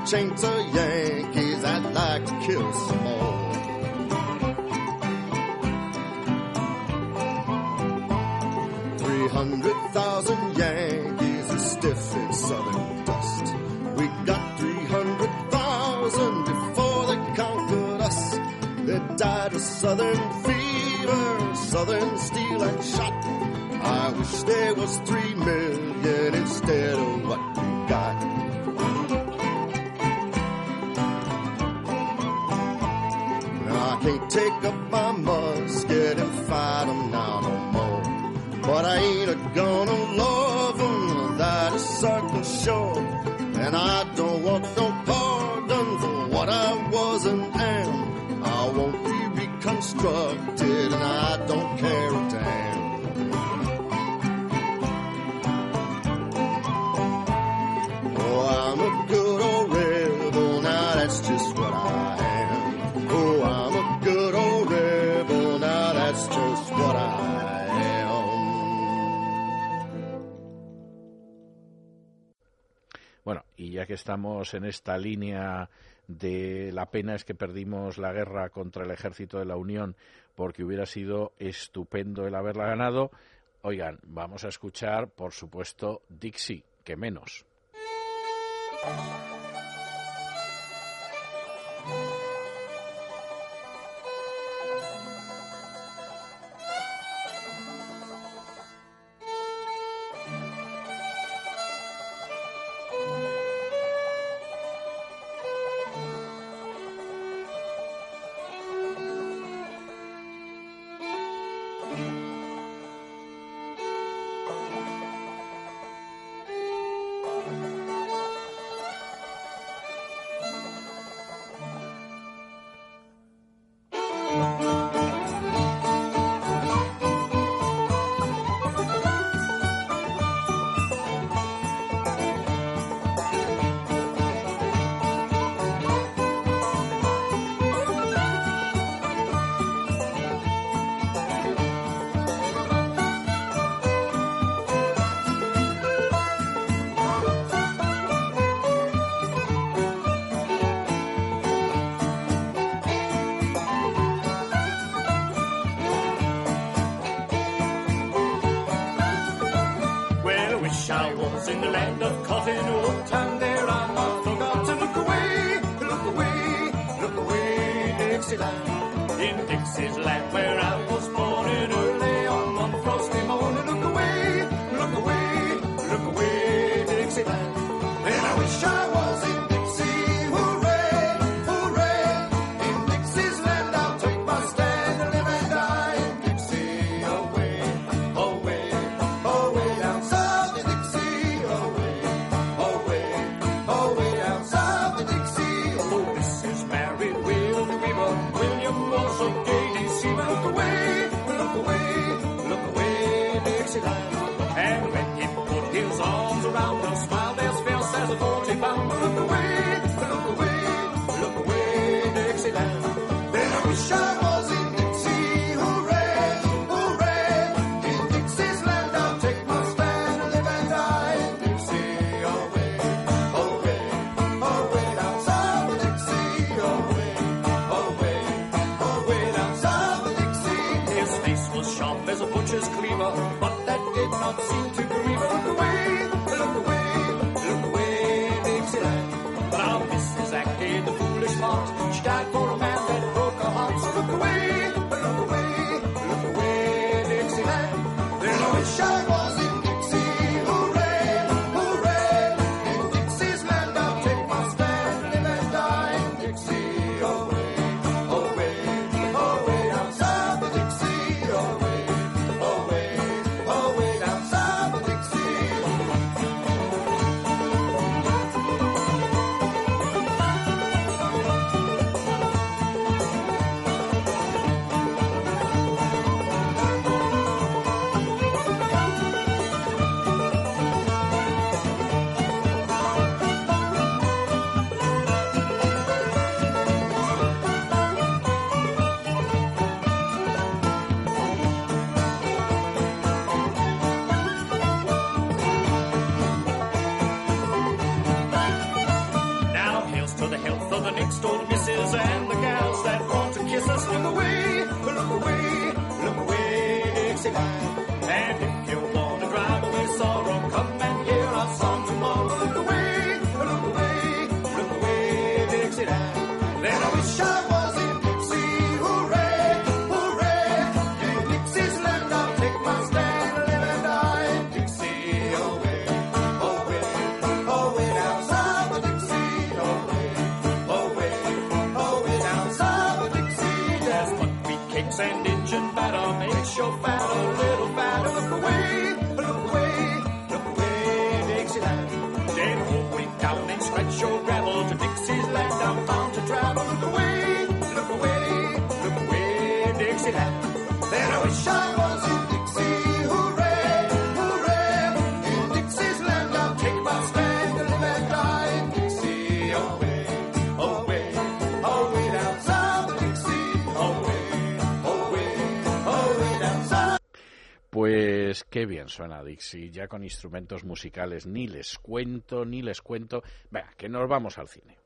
chains of Yankees, I'd like to kill some more. Three hundred thousand Yankees are stiff in southern dust. We got three hundred thousand before they conquered us. They died of southern fever, southern steel and shot. I wish there was three million instead of what we got. But I ain't a gonna que estamos en esta línea de la pena es que perdimos la guerra contra el ejército de la Unión porque hubiera sido estupendo el haberla ganado, oigan, vamos a escuchar, por supuesto, Dixie, que menos. Qué bien suena Dixie, ya con instrumentos musicales, ni les cuento, ni les cuento. Venga, que nos vamos al cine.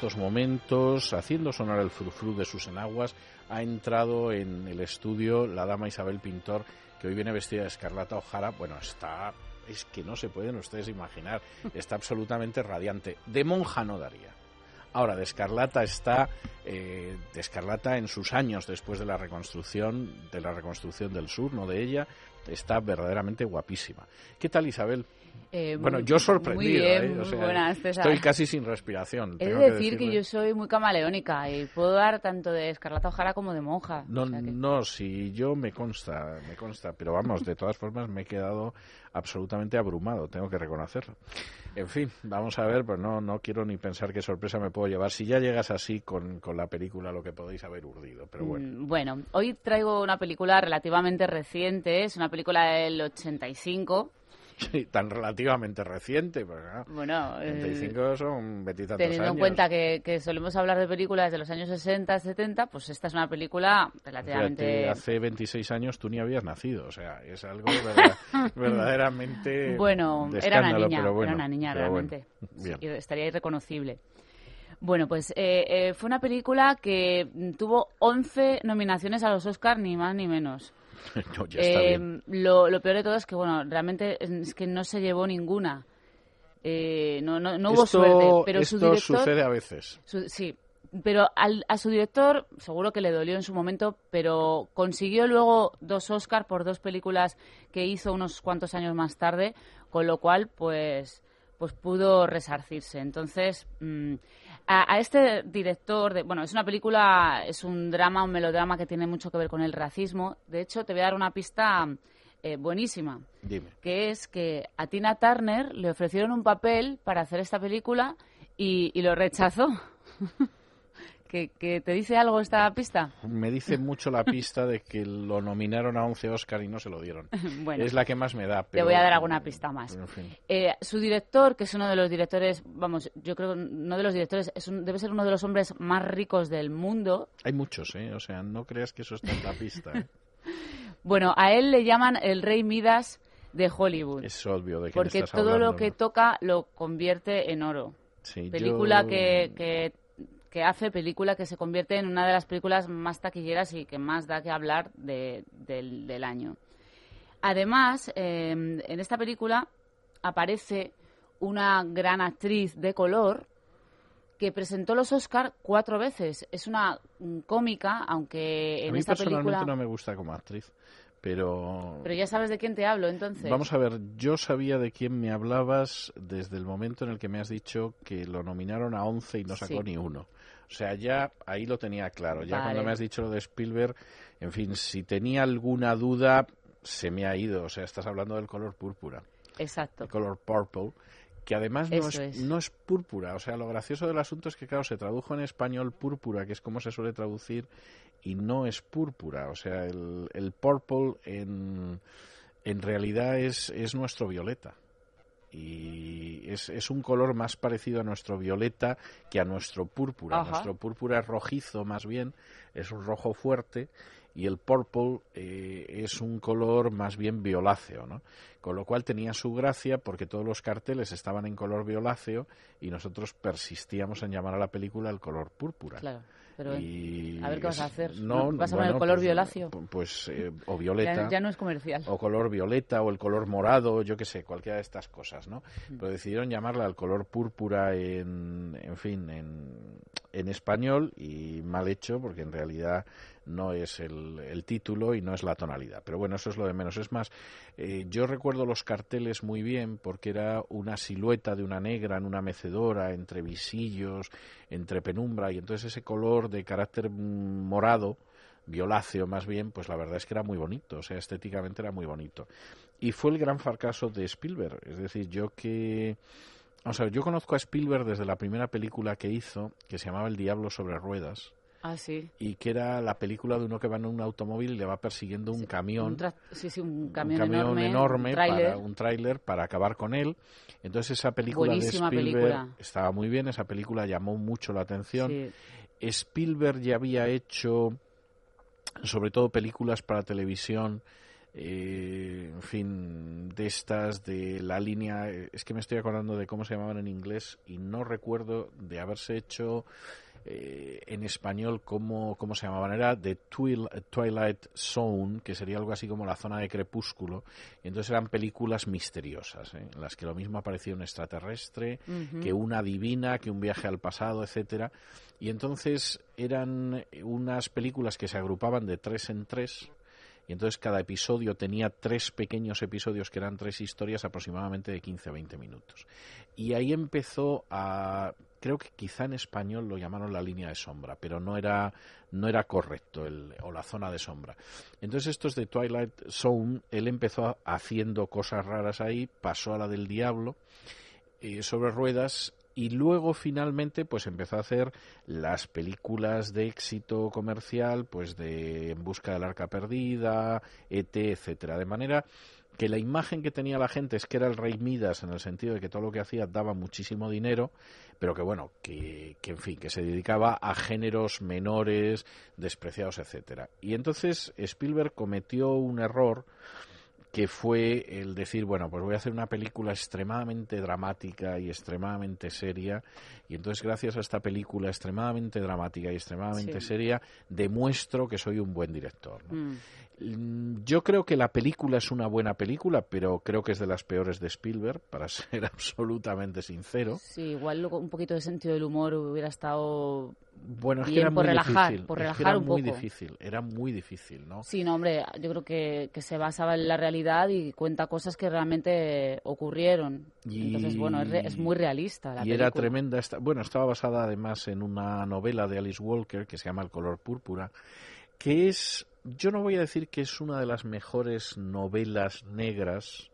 estos momentos, haciendo sonar el frufru de sus enaguas, ha entrado en el estudio la dama Isabel Pintor, que hoy viene vestida de escarlata O'Hara. Bueno, está. Es que no se pueden ustedes imaginar. Está absolutamente radiante. De monja no daría. Ahora, de Escarlata está eh, de Escarlata en sus años después de la reconstrucción, de la reconstrucción del sur, no de ella, está verdaderamente guapísima. ¿Qué tal Isabel? Eh, bueno, yo sorprendido. ¿eh? Muy. Estoy casi sin respiración. Es tengo decir que, yo soy muy camaleónica y puedo dar tanto de escarlata ojara como de monja. No, no, sí, yo me consta, me consta, pero vamos, de todas formas me he quedado absolutamente abrumado, tengo que reconocerlo. En fin, vamos a ver, pues no, no quiero ni pensar qué sorpresa me puedo llevar si ya llegas así con, con la película, lo que podéis haber urdido, pero bueno. Mm, bueno, hoy traigo una película relativamente reciente, es una película del 85 Sí, tan relativamente reciente. Porque, claro, Bueno, eh, 35 son veintitantos teniendo años. en cuenta que, que solemos hablar de películas de los años 60, 70, pues esta es una película relativamente... Fíjate, hace 26 años tú ni habías nacido, o sea, es algo verdad- verdaderamente Bueno, de era una niña, pero bueno, era una niña pero bueno, realmente. bien. Sí, estaría irreconocible. Bueno, pues eh, eh, fue una película que mm, tuvo 11 nominaciones a los Oscars, ni más ni menos. No, ya está Eh, bien. Lo, lo peor de todo es que, bueno, realmente es que no se llevó ninguna. Eh, no, no, no hubo suerte, pero su esto director... sucede a veces. Su- sí, pero al- a su director seguro que le dolió en su momento, pero consiguió luego dos Oscars por dos películas que hizo unos cuantos años más tarde, con lo cual pues pues pudo resarcirse. Entonces, mm, a, a este director, de, bueno, es una película, es un drama, un melodrama que tiene mucho que ver con el racismo. De hecho, te voy a dar una pista eh, buenísima Dime. que es que a Tina Turner le ofrecieron un papel para hacer esta película y, y lo rechazó. ¿Que, que te dice algo esta pista? Me dice mucho la pista de que lo nominaron a 11 Oscar y no se lo dieron. Bueno. es la que más me da. Te pero- voy a dar alguna pista más. En fin. Eh, su director, que es uno de los directores, vamos, yo creo no de los directores, es un- debe ser uno de los hombres más ricos del mundo. Hay muchos, ¿eh? O sea, no creas que eso está en la pista. ¿eh? Bueno, a él le llaman el rey Midas de Hollywood. Es obvio de que porque estás todo hablando, lo que ¿no? toca lo convierte en oro. Sí, película yo- que, que, que hace, película que se convierte en una de las películas más taquilleras y que más da que hablar de- del, del año. Además, eh, en esta película aparece una gran actriz de color que presentó los Oscar cuatro veces. Es una mm, cómica, aunque A en mí esta personalmente película... no me gusta como actriz, pero... Pero ya sabes de quién te hablo, entonces. Vamos a ver, yo sabía de quién me hablabas desde el momento en el que me has dicho que lo nominaron a 11 y no sacó Sí. ni uno. O sea, ya ahí lo tenía claro. Ya Vale. cuando me has dicho lo de Spielberg, en fin, si tenía alguna duda, se me ha ido. O sea, estás hablando del color púrpura, Exacto. el color purple, que además no es, es. no es púrpura. O sea, lo gracioso del asunto es que, claro, se tradujo en español púrpura, que es como se suele traducir, y no es púrpura. O sea, el, el purple en, en realidad es, es nuestro violeta. Y es, es un color más parecido a nuestro violeta que a nuestro púrpura. Ajá. Nuestro púrpura es rojizo más bien, es un rojo fuerte, y el purple eh, es un color más bien violáceo, ¿no? Con lo cual tenía su gracia porque todos los carteles estaban en color violáceo y nosotros persistíamos en llamar a la película el color púrpura. Claro. Pero, Y a ver qué vas a hacer. No, ¿Vas a poner el color pues, violáceo? pu- Pues, eh, o violeta. Ya, ya no es comercial. O color violeta o el color morado, yo qué sé, cualquiera de estas cosas, ¿no? Mm. Pero decidieron llamarla al color púrpura en, en fin, en, en español y mal hecho porque en realidad no es el, el título y no es la tonalidad. Pero bueno, eso es lo de menos. Es más, eh, yo recuerdo los carteles muy bien porque era una silueta de una negra en una mecedora entre visillos, entre penumbra y entonces ese color de carácter mm, morado violáceo más bien, pues la verdad es que era muy bonito, o sea, estéticamente era muy bonito. Y fue el gran fracaso de Spielberg, es decir, yo que... O sea, yo conozco a Spielberg desde la primera película que hizo, que se llamaba El Diablo sobre Ruedas, Ah, sí. y que era la película de uno que va en un automóvil y le va persiguiendo un camión Un sí, sí, un un camión, camión enorme, enorme un tráiler. para un tráiler para acabar con él. Entonces esa película Buenísima de Spielberg película. estaba muy bien, esa película llamó mucho la atención. Spielberg ya había hecho sobre todo películas para televisión eh, en fin, de estas, de la línea, eh, es que me estoy acordando de cómo se llamaban en inglés y no recuerdo de haberse hecho eh, en español cómo, cómo se llamaban. Era de Twil- Twilight Zone, que sería algo así como la zona de crepúsculo. Y entonces eran películas misteriosas, ¿eh? en las que lo mismo aparecía un extraterrestre, que una divina, que un viaje al pasado, etcétera. Y entonces eran unas películas que se agrupaban de tres en tres. Y entonces cada episodio tenía tres pequeños episodios que eran tres historias aproximadamente de 15 a 20 minutos. Y ahí empezó a creo que quizá en español lo llamaron la línea de sombra, pero no era no era correcto el, o la zona de sombra. Entonces estos de Twilight Zone, él empezó haciendo cosas raras ahí, pasó a la del diablo eh, sobre ruedas y luego finalmente pues empezó a hacer las películas de éxito comercial pues de En busca del arca perdida, ET, etcétera, de manera que la imagen que tenía la gente es que era el rey Midas en el sentido de que todo lo que hacía daba muchísimo dinero, pero que bueno, que, que en fin, que se dedicaba a géneros menores, despreciados, etcétera. Y entonces Spielberg cometió un error que fue el decir, bueno, pues voy a hacer una película extremadamente dramática y extremadamente seria, y entonces gracias a esta película extremadamente dramática y extremadamente Sí. seria, demuestro que soy un buen director. ¿no? Mm. Mm, Yo creo que la película es una buena película, pero creo que es de las peores de Spielberg, para ser absolutamente sincero. Sí, igual un poquito de sentido del humor hubiera estado Bueno, es que era por muy relajar, difícil. por es que relajar era un muy poco. difícil, era muy difícil, ¿no? Sí, no, hombre, yo creo que, que se basaba en la realidad y cuenta cosas que realmente ocurrieron. Y- Entonces, bueno, es, re- es muy realista la y era tremenda. Esta, bueno, estaba basada además en una novela de Alice Walker que se llama El color púrpura, que es, yo no voy a decir que es una de las mejores novelas negras,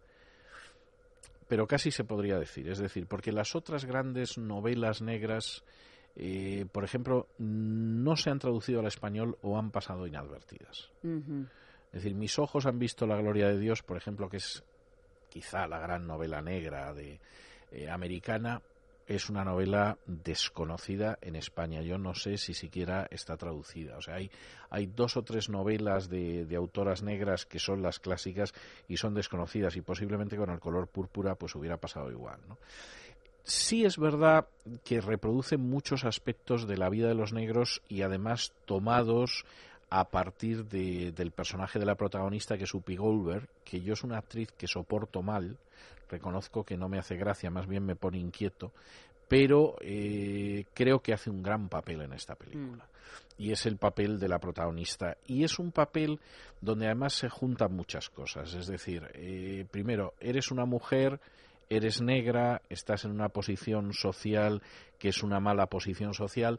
pero casi se podría decir. Es decir, porque las otras grandes novelas negras, eh, por ejemplo, no se han traducido al español o han pasado inadvertidas. Es decir, mis ojos han visto la gloria de Dios, por ejemplo, que es quizá la gran novela negra de eh, americana, es una novela desconocida en España. Yo no sé si siquiera está traducida. O sea, hay, hay dos o tres novelas de, de autoras negras que son las clásicas y son desconocidas y posiblemente con el color púrpura pues hubiera pasado igual, ¿no? Sí es verdad que reproduce muchos aspectos de la vida de los negros y además tomados a partir de- del personaje de la protagonista que es Upi Goldberg, que yo es una actriz que soporto mal, reconozco que no me hace gracia, más bien me pone inquieto, pero eh, creo que hace un gran papel en esta película. Y es el papel de la protagonista. Y es un papel donde además se juntan muchas cosas. Es decir, eh, primero, eres una mujer, eres negra, estás en una posición social que es una mala posición social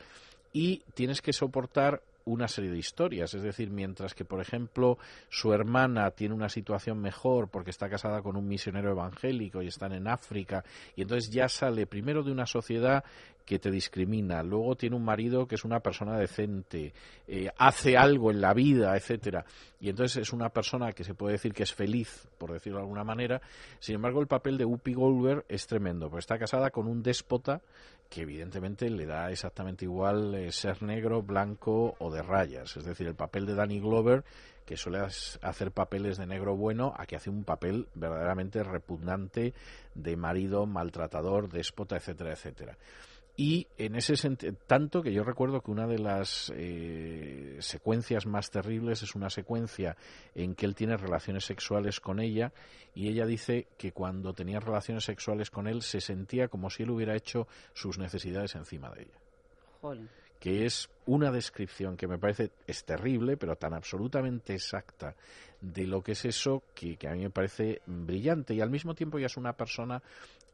y tienes que soportar una serie de historias. Es decir, mientras que, por ejemplo, su hermana tiene una situación mejor porque está casada con un misionero evangélico y están en África, y entonces ya sale primero de una sociedad que te discrimina, luego tiene un marido que es una persona decente, eh, hace algo en la vida, etcétera, y entonces es una persona que se puede decir que es feliz, por decirlo de alguna manera. Sin embargo, el papel de Whoopi Goldberg es tremendo, porque está casada con un déspota que evidentemente le da exactamente igual eh, ser negro, blanco o de rayas. Es decir, el papel de Danny Glover, que suele hacer papeles de negro bueno, a que hace un papel verdaderamente repugnante de marido, maltratador, déspota, etcétera, etcétera. Y en ese sentido, tanto que yo recuerdo que una de las eh, secuencias más terribles es una secuencia en que él tiene relaciones sexuales con ella y ella dice que cuando tenía relaciones sexuales con él se sentía como si él hubiera hecho sus necesidades encima de ella. Que es una descripción que me parece es terrible, pero tan absolutamente exacta de lo que es eso que, que a mí me parece brillante. Y al mismo tiempo ya es una persona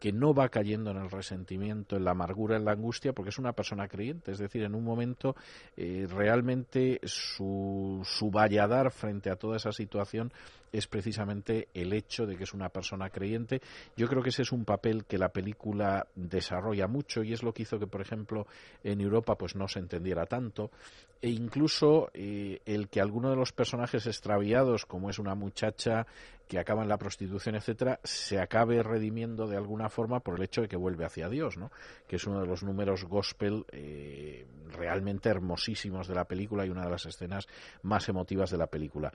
que no va cayendo en el resentimiento, en la amargura, en la angustia, porque es una persona creyente. Es decir, en un momento eh, realmente su, su valladar frente a toda esa situación es precisamente el hecho de que es una persona creyente. Yo creo que ese es un papel que la película desarrolla mucho y es lo que hizo que, por ejemplo, en Europa pues no se entendiera tanto e incluso eh, el que alguno de los personajes extraviados, como es una muchacha que acaba en la prostitución, etcétera, se acabe redimiendo de alguna forma por el hecho de que vuelve hacia Dios, ¿no? Que es uno de los números gospel eh, realmente hermosísimos de la película y una de las escenas más emotivas de la película.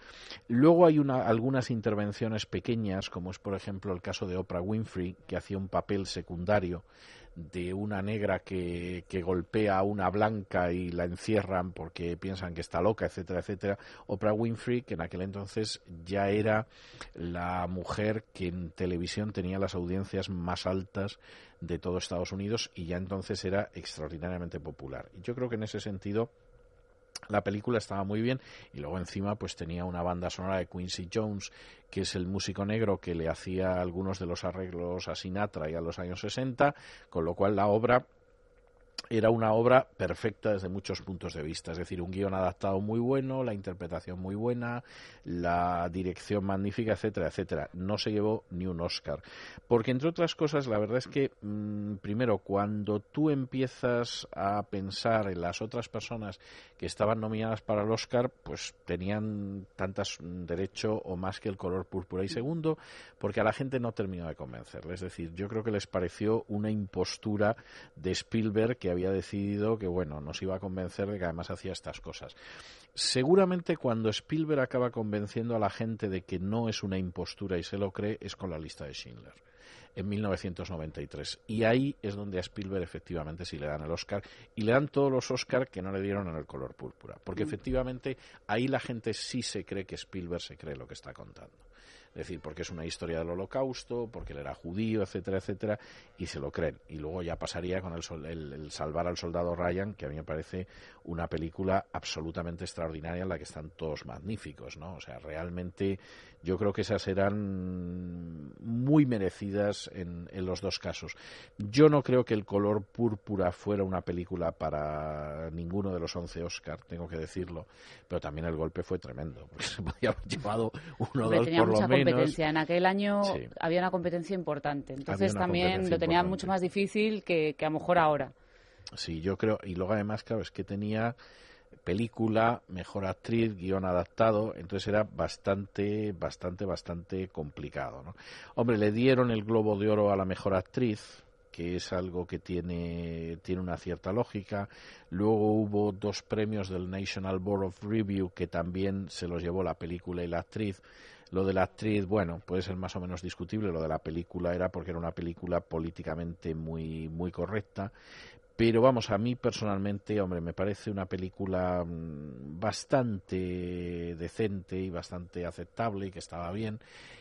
Luego hay una, algunas intervenciones pequeñas, como es por ejemplo el caso de Oprah Winfrey, que hacía un papel secundario de una negra que, que golpea a una blanca y la encierran porque piensan que está loca, etcétera, etcétera. Oprah Winfrey, que en aquel entonces ya era la mujer que en televisión tenía las audiencias más altas de todo Estados Unidos y ya entonces era extraordinariamente popular. Yo creo que en ese sentido la película estaba muy bien y luego encima pues tenía una banda sonora de Quincy Jones que es el músico negro que le hacía algunos de los arreglos a Sinatra y a los años 60 con lo cual la obra era una obra perfecta desde muchos puntos de vista, es decir, un guion adaptado muy bueno, la interpretación muy buena, la dirección magnífica, etcétera, etcétera. No se llevó ni un Oscar, porque entre otras cosas, la verdad es que mm, primero cuando tú empiezas a pensar en las otras personas que estaban nominadas para el Oscar, pues tenían tantas mm, derecho o más que el color púrpura. Y segundo, porque a la gente no terminó de convencerle, es decir, yo creo que les pareció una impostura de Spielberg que había decidido que, bueno, nos iba a convencer de que además hacía estas cosas. Seguramente cuando Spielberg acaba convenciendo a la gente de que no es una impostura y se lo cree, es con la lista de Schindler en 1993. Y ahí es donde a Spielberg efectivamente sí le dan el Oscar y le dan todos los Oscar que no le dieron en el color púrpura. Porque efectivamente ahí la gente sí se cree que Spielberg se cree lo que está contando. Es decir, porque es una historia del holocausto, porque él era judío, etcétera, etcétera, y se lo creen. Y luego ya pasaría con el, el- el Salvar al Soldado Ryan, que a mí me parece una película absolutamente extraordinaria en la que están todos magníficos, ¿no? O sea, realmente yo creo que esas eran muy merecidas en, en los dos casos. Yo no creo que El color púrpura fuera una película para ninguno de los 11 Oscar, tengo que decirlo, pero también el golpe fue tremendo, porque se podía haber llevado uno o dos tenía por lo menos. competencia. En aquel año Sí. había una competencia importante. Entonces también lo tenía mucho más difícil que, que a lo mejor ahora. Sí, yo creo, y luego además, claro, es que tenía película, mejor actriz, guion adaptado, entonces era bastante, bastante, bastante complicado, ¿no? Hombre, le dieron el Globo de Oro a la mejor actriz, que es algo que tiene, tiene una cierta lógica. Luego hubo dos premios del National Board of Review que también se los llevó la película y la actriz. Lo de la actriz, bueno, puede ser más o menos discutible. Lo de la película era porque era una película políticamente muy, muy correcta. Pero vamos, a mí personalmente, hombre, me parece una película mm, bastante decente y bastante aceptable y que estaba bien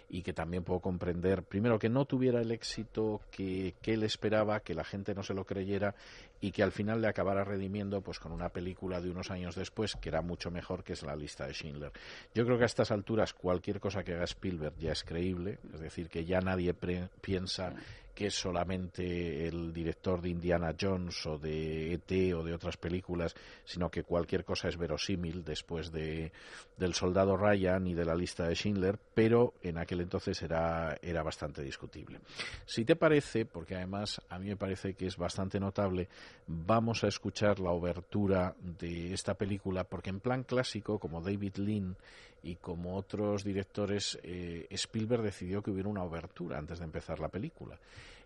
y que también puedo comprender, primero, que no tuviera el éxito que, que él esperaba, que la gente no se lo creyera y que al final le acabara redimiendo pues con una película de unos años después que era mucho mejor que es la lista de Schindler. Yo creo que a estas alturas cualquier cosa que haga Spielberg ya es creíble, es decir, que ya nadie pre- piensa que es solamente el director de Indiana Jones o de ET o de otras películas, sino que cualquier cosa es verosímil después de del Soldado Ryan y de la lista de Schindler, pero en aquel entonces era, era bastante discutible. Si te parece, porque además a mí me parece que es bastante notable, vamos a escuchar la obertura de esta película, porque en plan clásico, como David Lean y como otros directores, eh, Spielberg decidió que hubiera una obertura antes de empezar la película.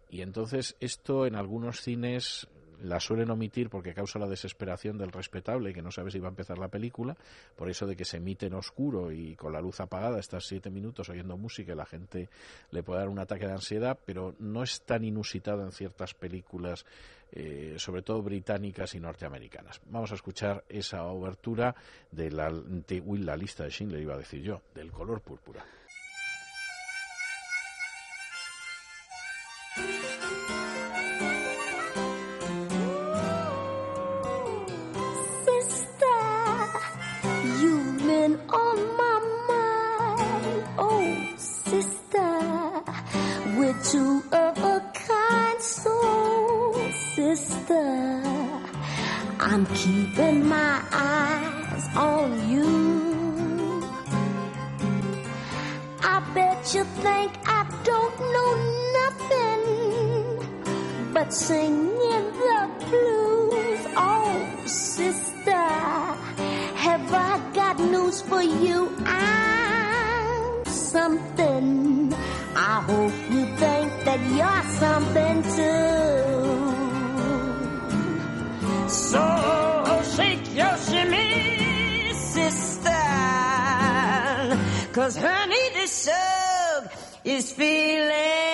Y entonces esto en algunos cines la suelen omitir porque causa la desesperación del respetable que no sabe si va a empezar la película, por eso de que se emite en oscuro y con la luz apagada, estás siete minutos oyendo música y la gente le puede dar un ataque de ansiedad, pero no es tan inusitado en ciertas películas, eh, sobre todo británicas y norteamericanas. Vamos a escuchar esa obertura de la, la lista de Schindler, iba a decir yo, del color púrpura. Sister, I'm keeping my eyes on you. I bet you think I don't know nothing but singing the blues. Oh, sister, have I got news for you? I'm something. I hope you think that you're something too. So shake your shimmy, sister. Cause honey, the sub is feeling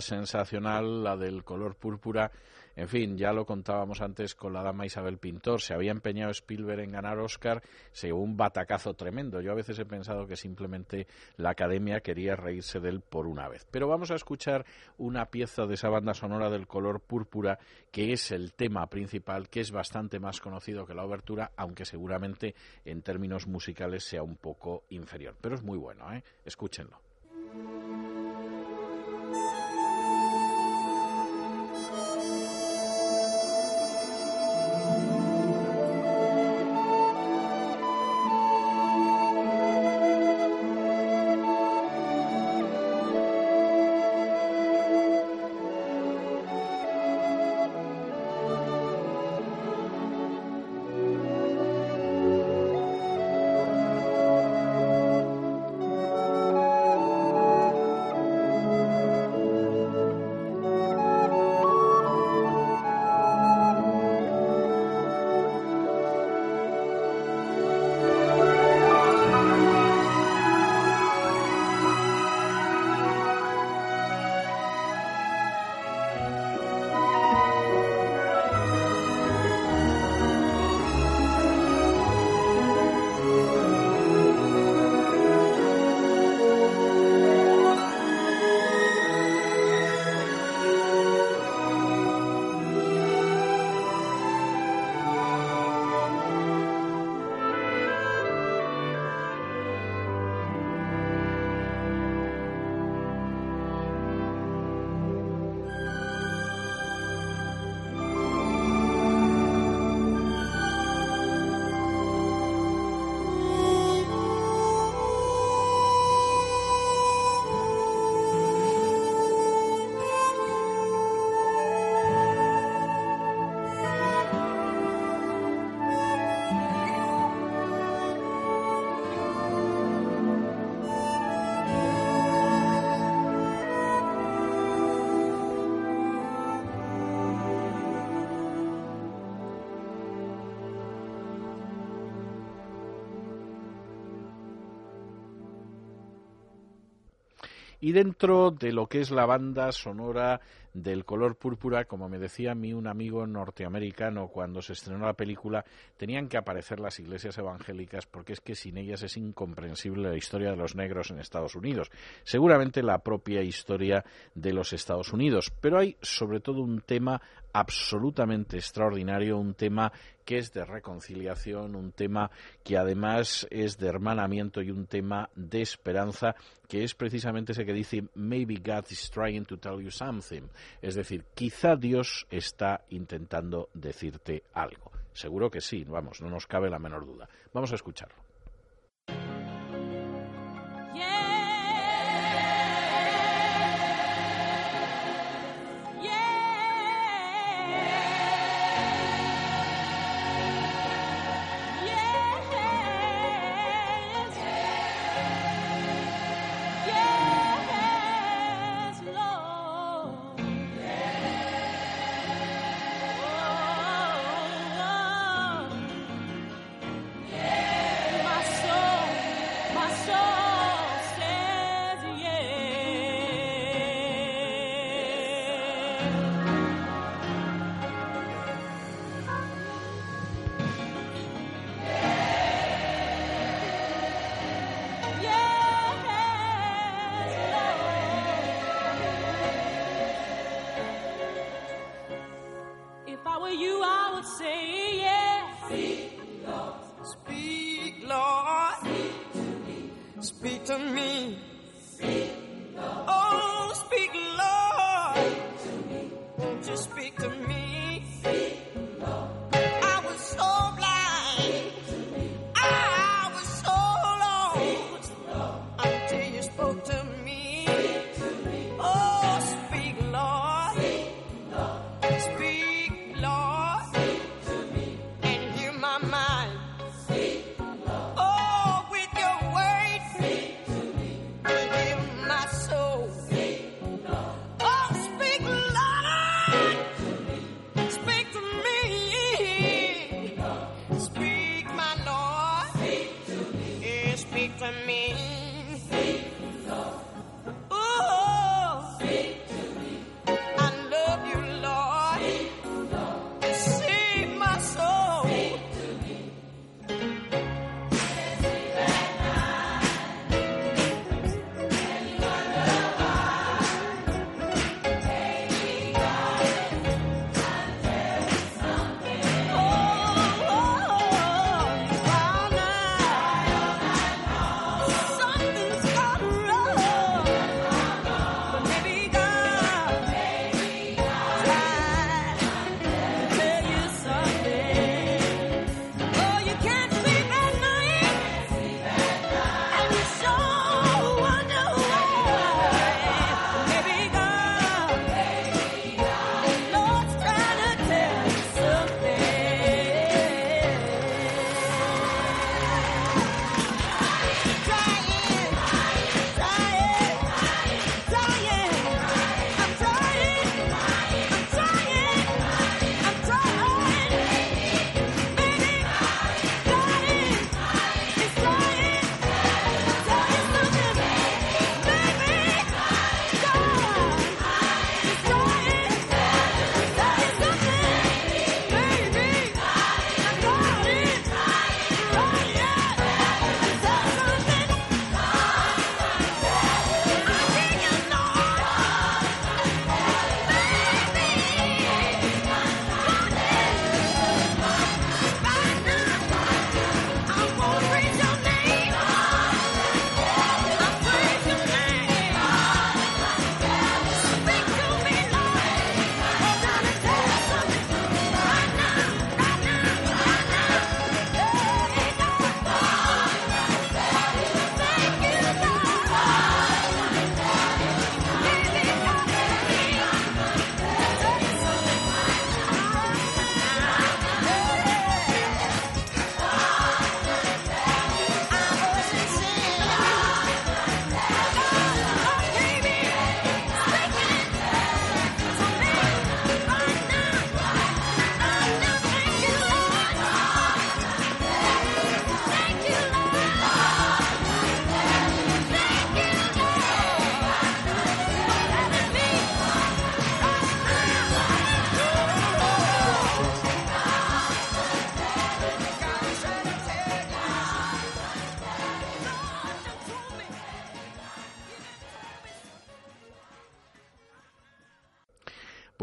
Sensacional, la del color púrpura. En fin, ya lo contábamos antes con la dama Isabel Pintor. Se había empeñado Spielberg en ganar Oscar, se llevó un batacazo tremendo. Yo a veces he pensado que simplemente la academia quería reírse de él por una vez. Pero vamos a escuchar una pieza de esa banda sonora del color púrpura, que es el tema principal, que es bastante más conocido que la obertura, aunque seguramente en términos musicales sea un poco inferior. Pero es muy bueno, ¿eh? Escúchenlo. Y dentro de lo que es la banda sonora del color púrpura, como me decía a mí un amigo norteamericano cuando se estrenó la película, tenían que aparecer las iglesias evangélicas porque es que sin ellas es incomprensible la historia de los negros en Estados Unidos. Seguramente la propia historia de los Estados Unidos. Pero hay sobre todo un tema absolutamente extraordinario, un tema que es de reconciliación, un tema que además es de hermanamiento y un tema de esperanza, que es precisamente ese que dice Maybe God is trying to tell you something. Es decir, quizá Dios está intentando decirte algo. Seguro que sí, vamos, no nos cabe la menor duda. Vamos a escucharlo.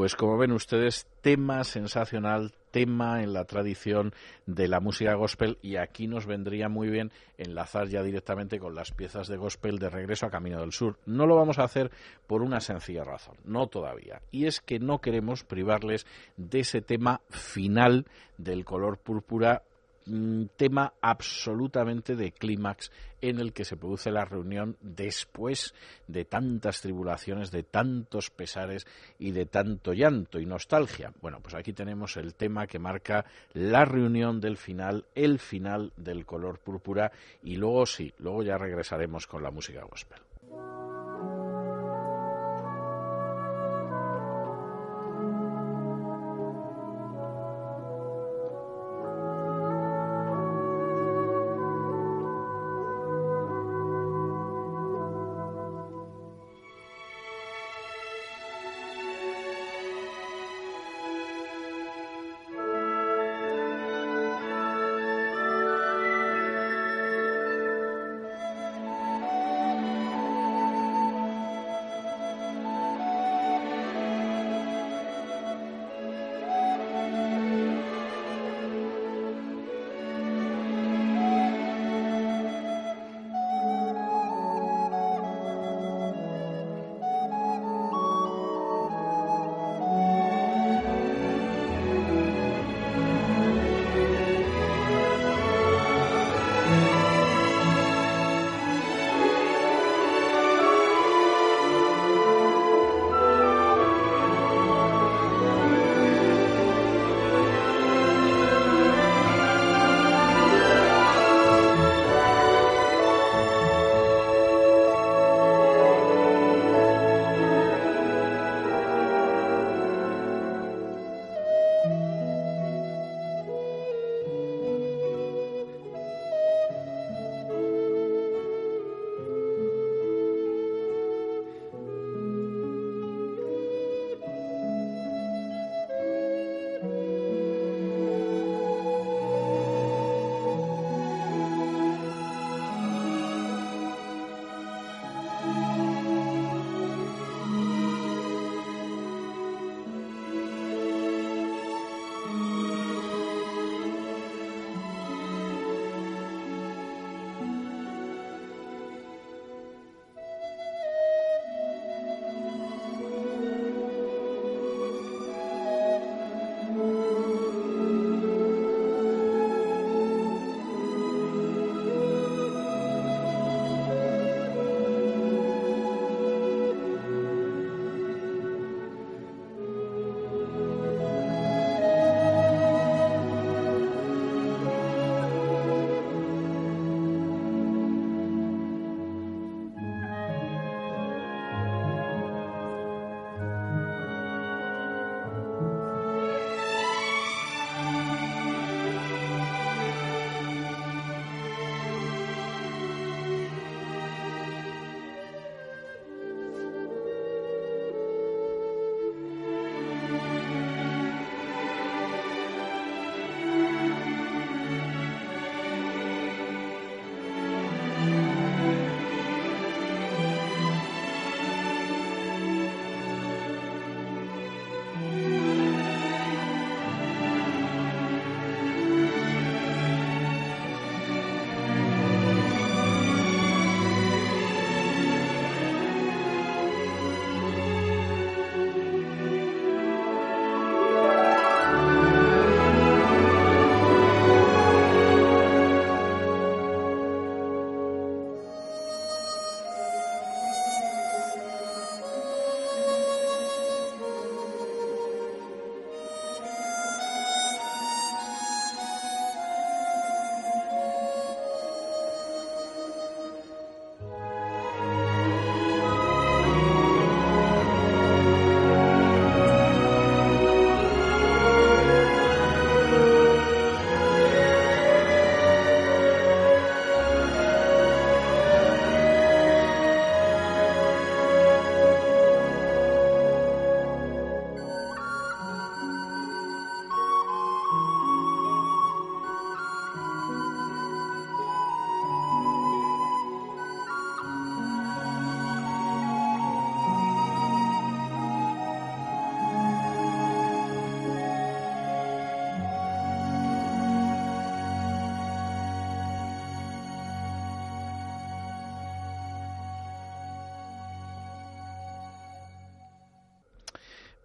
Pues como ven ustedes, tema sensacional, tema en la tradición de la música gospel y aquí nos vendría muy bien enlazar ya directamente con las piezas de gospel de regreso a Camino del Sur. No lo vamos a hacer por una sencilla razón, no todavía, y es que no queremos privarles de ese tema final del color púrpura tema absolutamente de clímax en el que se produce la reunión después de tantas tribulaciones, de tantos pesares y de tanto llanto y nostalgia. Bueno, pues aquí tenemos el tema que marca la reunión del final, el final del color púrpura y luego sí, luego ya regresaremos con la música gospel.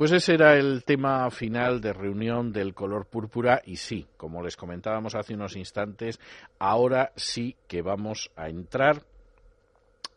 Pues ese era el tema final de reunión del color púrpura y sí, como les comentábamos hace unos instantes, ahora sí que vamos a entrar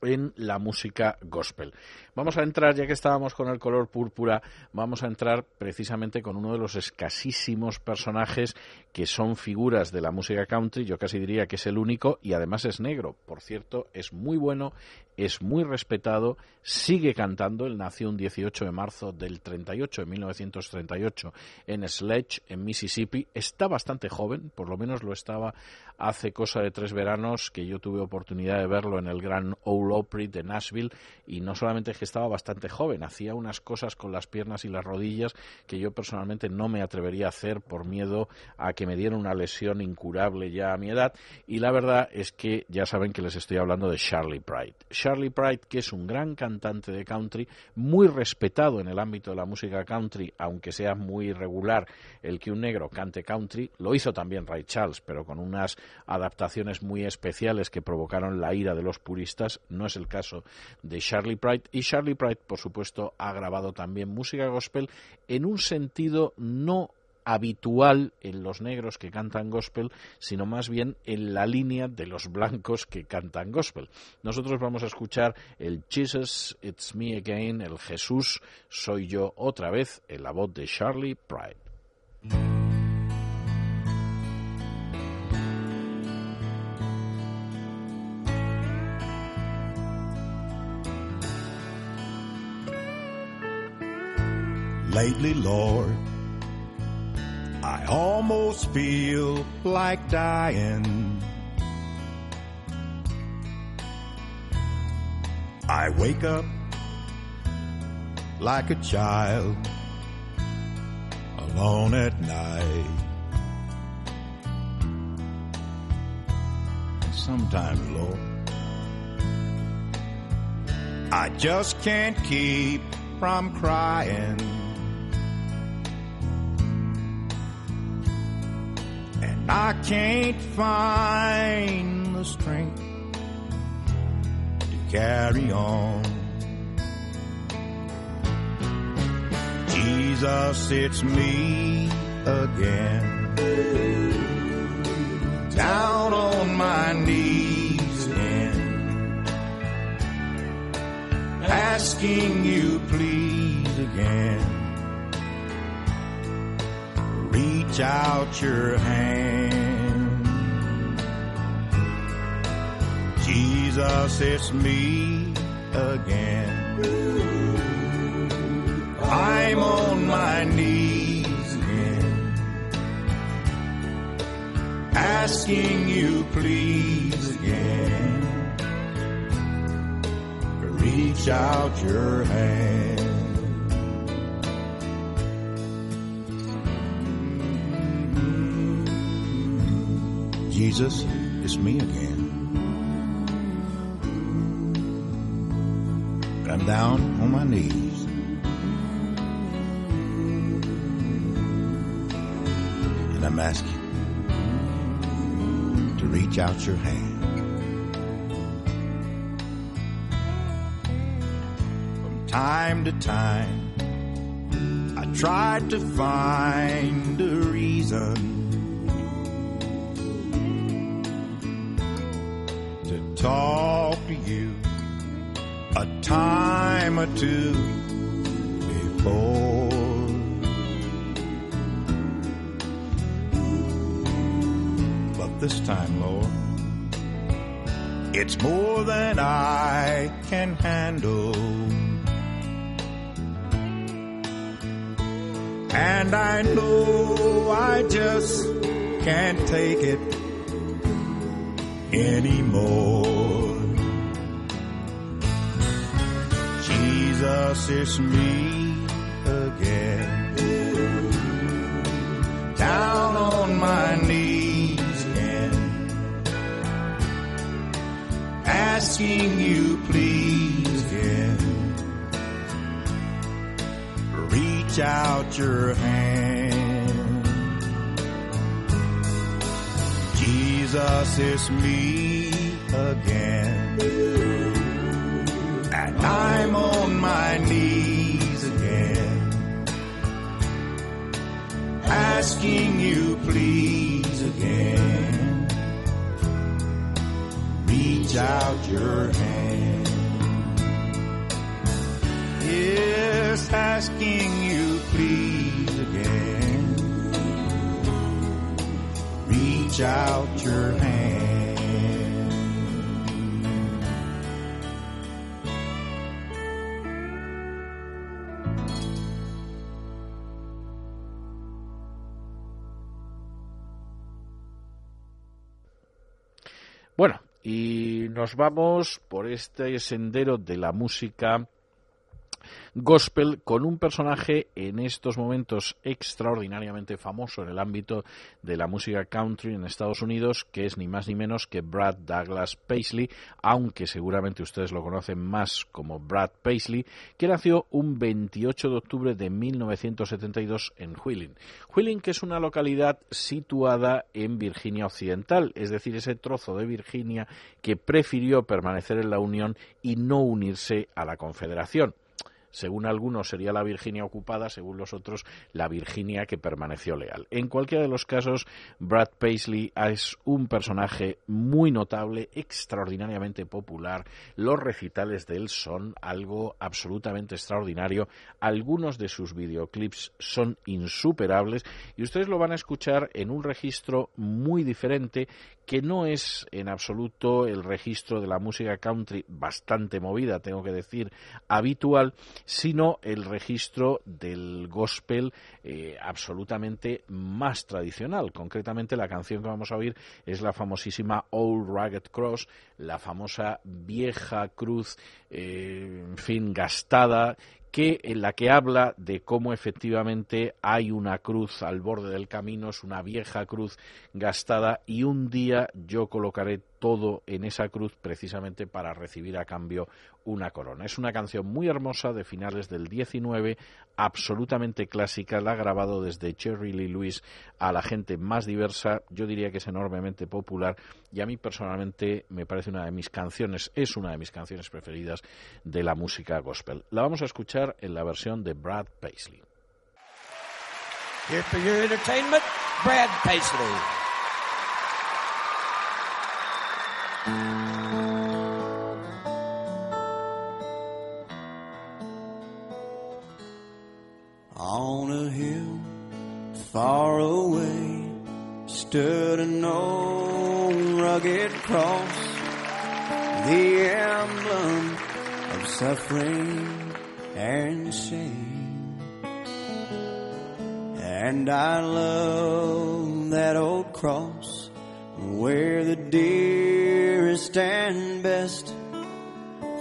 en la música gospel. Vamos a entrar, ya que estábamos con el color púrpura, vamos a entrar precisamente con uno de los escasísimos personajes que son figuras de la música country, yo casi diría que es el único y además es negro. Por cierto, es muy bueno, es muy respetado, sigue cantando, él nació un 18 de marzo del 38, de 1938, en Sledge, en Mississippi, está bastante joven, por lo menos lo estaba hace cosa de tres veranos que yo tuve oportunidad de verlo en el Gran Ole Opry de Nashville y no solamente es que estaba bastante joven, hacía unas cosas con las piernas y las rodillas que yo personalmente no me atrevería a hacer por miedo a que me diera una lesión incurable ya a mi edad y la verdad es que ya saben que les estoy hablando de Charlie Pride. Charlie Pride que es un gran cantante de country, muy respetado en el ámbito de la música country, aunque sea muy irregular el que un negro cante country, lo hizo también Ray Charles, pero con unas adaptaciones muy especiales que provocaron la ira de los puristas. Es el caso de Charlie Pride. Y Charlie Pride, por supuesto, ha grabado también música gospel en un sentido no habitual en los negros que cantan gospel, sino más bien en la línea de los blancos que cantan gospel. Nosotros vamos a escuchar el Jesus, It's Me Again, el Jesús, soy yo otra vez, en la voz de Charlie Pride. Lately, Lord, I almost feel like dying. I wake up like a child alone at night. Sometimes, Lord, I just can't keep from crying. I can't find the strength to carry on. Jesus, it's me again. Down on my knees again. Asking you please again. Reach out your hand. Jesus, it's me again. I'm on my knees again, asking you please again, reach out your hand. Jesus, it's me again. I'm down on my knees. And I'm asking to reach out your hand. From time to time, I tried to find a reason talk to you a time or two before. But this time, Lord, it's more than I can handle. And I know I just can't take it anymore. Jesus, it's me again. Down on my knees again. Asking you please again. Reach out your hand. Jesus, it's me again. And I'm on my knees again. Asking you please again. Reach out your hand. Yes, asking you please Out your. Bueno, y nos vamos por este sendero de la música gospel con un personaje en estos momentos extraordinariamente famoso en el ámbito de la música country en Estados Unidos, que es ni más ni menos que Brad Douglas Paisley, aunque seguramente ustedes lo conocen más como Brad Paisley, que nació un 28 de octubre de 1972 en Wheeling. Wheeling, que es una localidad situada en Virginia Occidental, es decir, ese trozo de Virginia que prefirió permanecer en la Unión y no unirse a la Confederación. Según algunos sería la Virginia ocupada, según los otros la Virginia que permaneció leal. En cualquiera de los casos, Brad Paisley es un personaje muy notable, extraordinariamente popular. Los recitales de él son algo absolutamente extraordinario. Algunos de sus videoclips son insuperables y ustedes lo van a escuchar en un registro muy diferente que no es en absoluto el registro de la música country bastante movida, tengo que decir, habitual, sino el registro del gospel eh, absolutamente más tradicional. Concretamente, la canción que vamos a oír es la famosísima Old Rugged Cross, la famosa vieja cruz, en fin, gastada que en la que habla de cómo efectivamente hay una cruz al borde del camino, es una vieja cruz gastada y un día yo colocaré todo en esa cruz precisamente para recibir a cambio una corona. Es una canción muy hermosa de finales del 19, absolutamente clásica, la ha grabado desde Cherry Lee Lewis a la gente más diversa, yo diría que es enormemente popular y a mí personalmente me parece una de mis canciones, es una de mis canciones preferidas de la música gospel. La vamos a escuchar en la versión de Brad Paisley. Here for your entertainment, Brad Paisley. Stood an old rugged cross, the emblem of suffering and shame. And I love that old cross where the dearest and best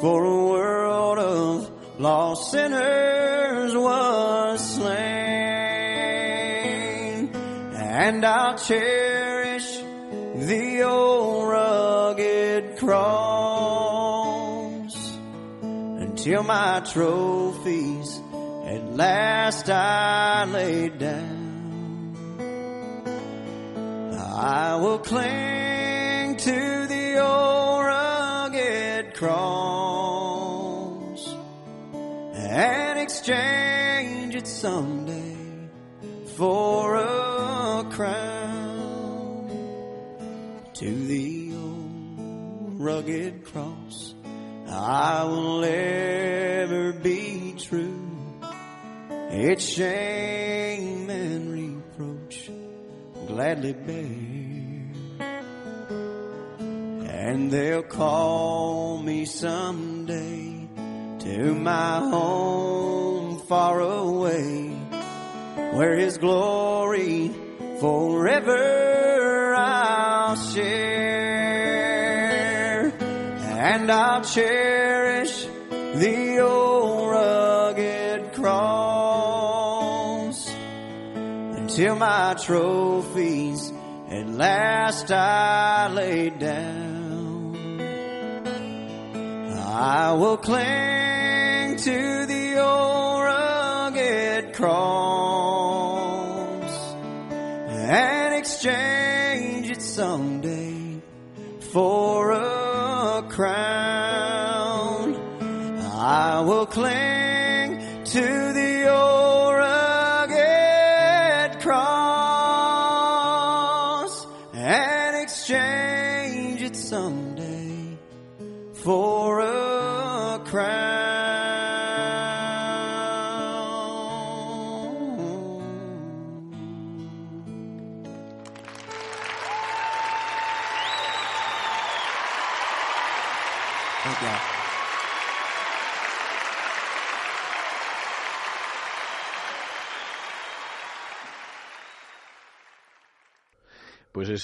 for a world of lost sinners was slain. And I'll cherish cross until my trophies at last I lay down. I will cling to the old rugged cross and exchange it someday for a crown to the old rugged cross. I will ever be true. Its shame and reproach gladly bear. And they'll call me someday to my home far away, where His glory forever I'll share. And I'll cherish the old rugged cross until my trophies at last I lay down. I will cling to the old rugged cross and exchange it someday for a crown. I will cling to the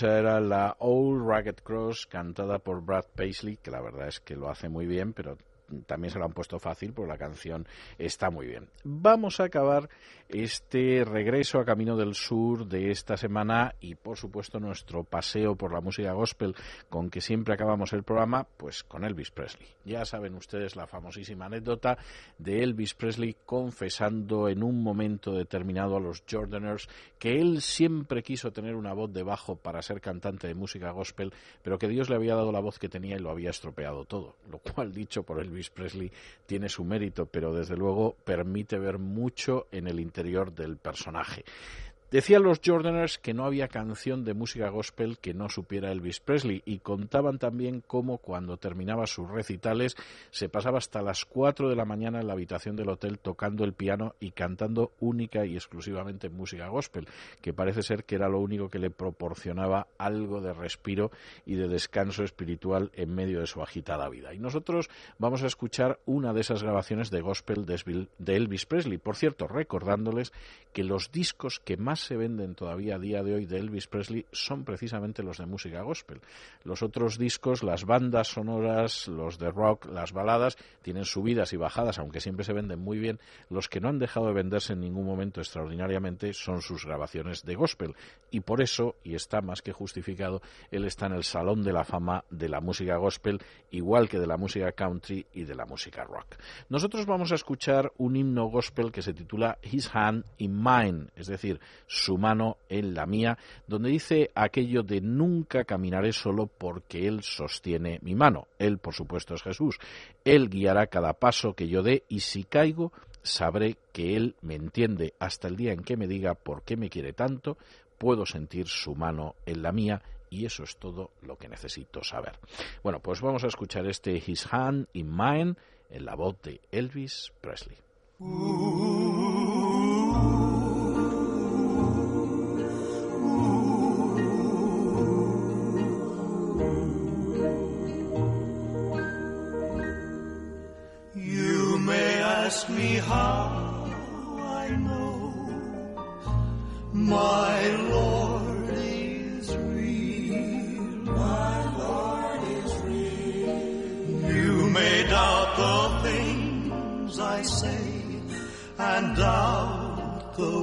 esa era la Old Ragged Cross cantada por Brad Paisley, que la verdad es que lo hace muy bien, pero también se lo han puesto fácil porque la canción está muy bien. Vamos a acabar este regreso a Camino del Sur de esta semana y por supuesto nuestro paseo por la música gospel con que siempre acabamos el programa, pues con Elvis Presley. Ya saben ustedes la famosísima anécdota de Elvis Presley confesando en un momento determinado a los Jordaners que él siempre quiso tener una voz de bajo para ser cantante de música gospel, pero que Dios le había dado la voz que tenía y lo había estropeado todo, lo cual dicho por Elvis Presley tiene su mérito, pero desde luego permite ver mucho en el interior del personaje. Decían los Jordaners que no había canción de música gospel que no supiera Elvis Presley y contaban también cómo cuando terminaba sus recitales se pasaba hasta las 4 de la mañana en la habitación del hotel tocando el piano y cantando única y exclusivamente música gospel, que parece ser que era lo único que le proporcionaba algo de respiro y de descanso espiritual en medio de su agitada vida. Y nosotros vamos a escuchar una de esas grabaciones de gospel de Elvis Presley. Por cierto, recordándoles que los discos que más se venden todavía a día de hoy de Elvis Presley son precisamente los de música gospel. Los otros discos, las bandas sonoras, los de rock, las baladas, tienen subidas y bajadas, aunque siempre se venden muy bien. Los que no han dejado de venderse en ningún momento extraordinariamente son sus grabaciones de gospel. Y por eso, y está más que justificado, él está en el Salón de la Fama de la música gospel, igual que de la música country y de la música rock. Nosotros vamos a escuchar un himno gospel que se titula His Hand in Mine, es decir, su mano en la mía, donde dice aquello de nunca caminaré solo porque Él sostiene mi mano. Él, por supuesto, es Jesús. Él guiará cada paso que yo dé y si caigo, sabré que Él me entiende hasta el día en que me diga por qué me quiere tanto, puedo sentir su mano en la mía y eso es todo lo que necesito saber. Bueno, pues vamos a escuchar este His Hand in Mine en la voz de Elvis Presley. Ask me how I know my Lord is real. My Lord is real. You may doubt the things I say and doubt the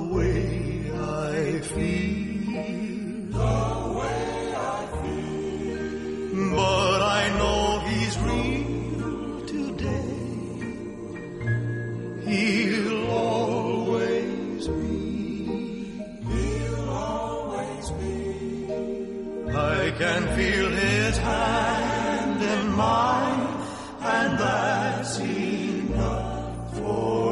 can feel his hand in mine, and that's enough for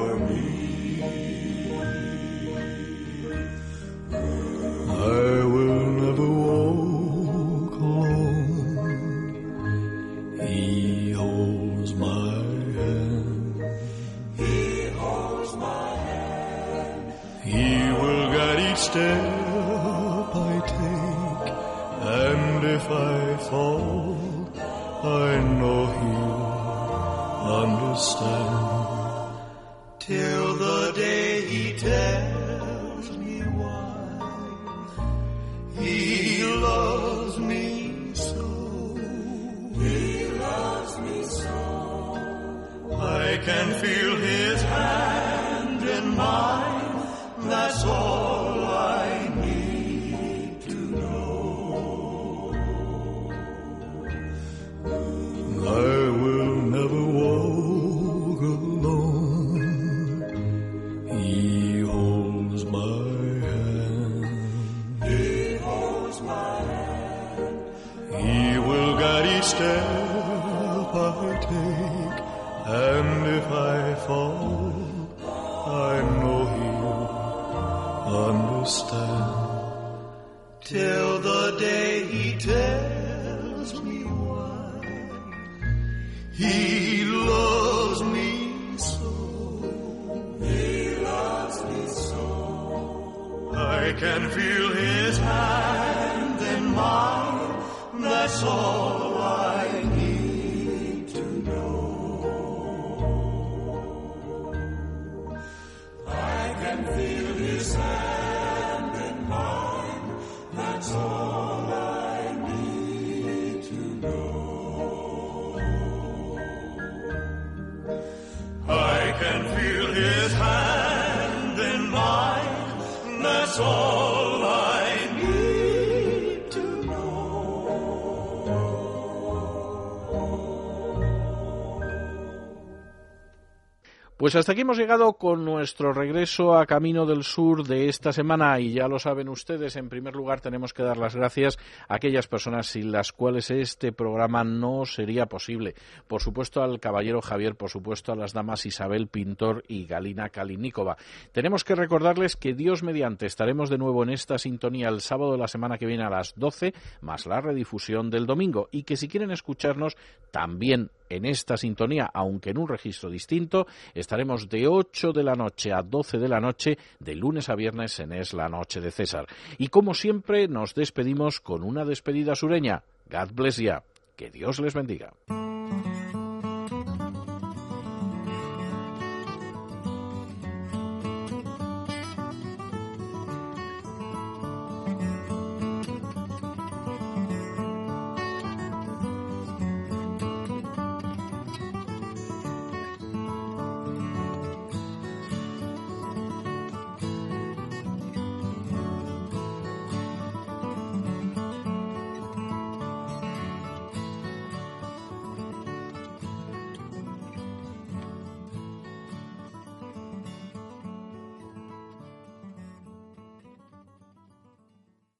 Pues hasta aquí hemos llegado con nuestro regreso a Camino del Sur de esta semana y ya lo saben ustedes, en primer lugar tenemos que dar las gracias a aquellas personas sin las cuales este programa no sería posible. Por supuesto al caballero Javier, por supuesto a las damas Isabel Pintor y Galina Kalinikova. Tenemos que recordarles que Dios mediante estaremos de nuevo en esta sintonía el sábado de la semana que viene a las 12, más la redifusión del domingo y que si quieren escucharnos también en esta sintonía, aunque en un registro distinto, de 8 de la noche a 12 de la noche, de lunes a viernes en Es la Noche de César. Y como siempre, nos despedimos con una despedida sureña. God bless ya. Que Dios les bendiga.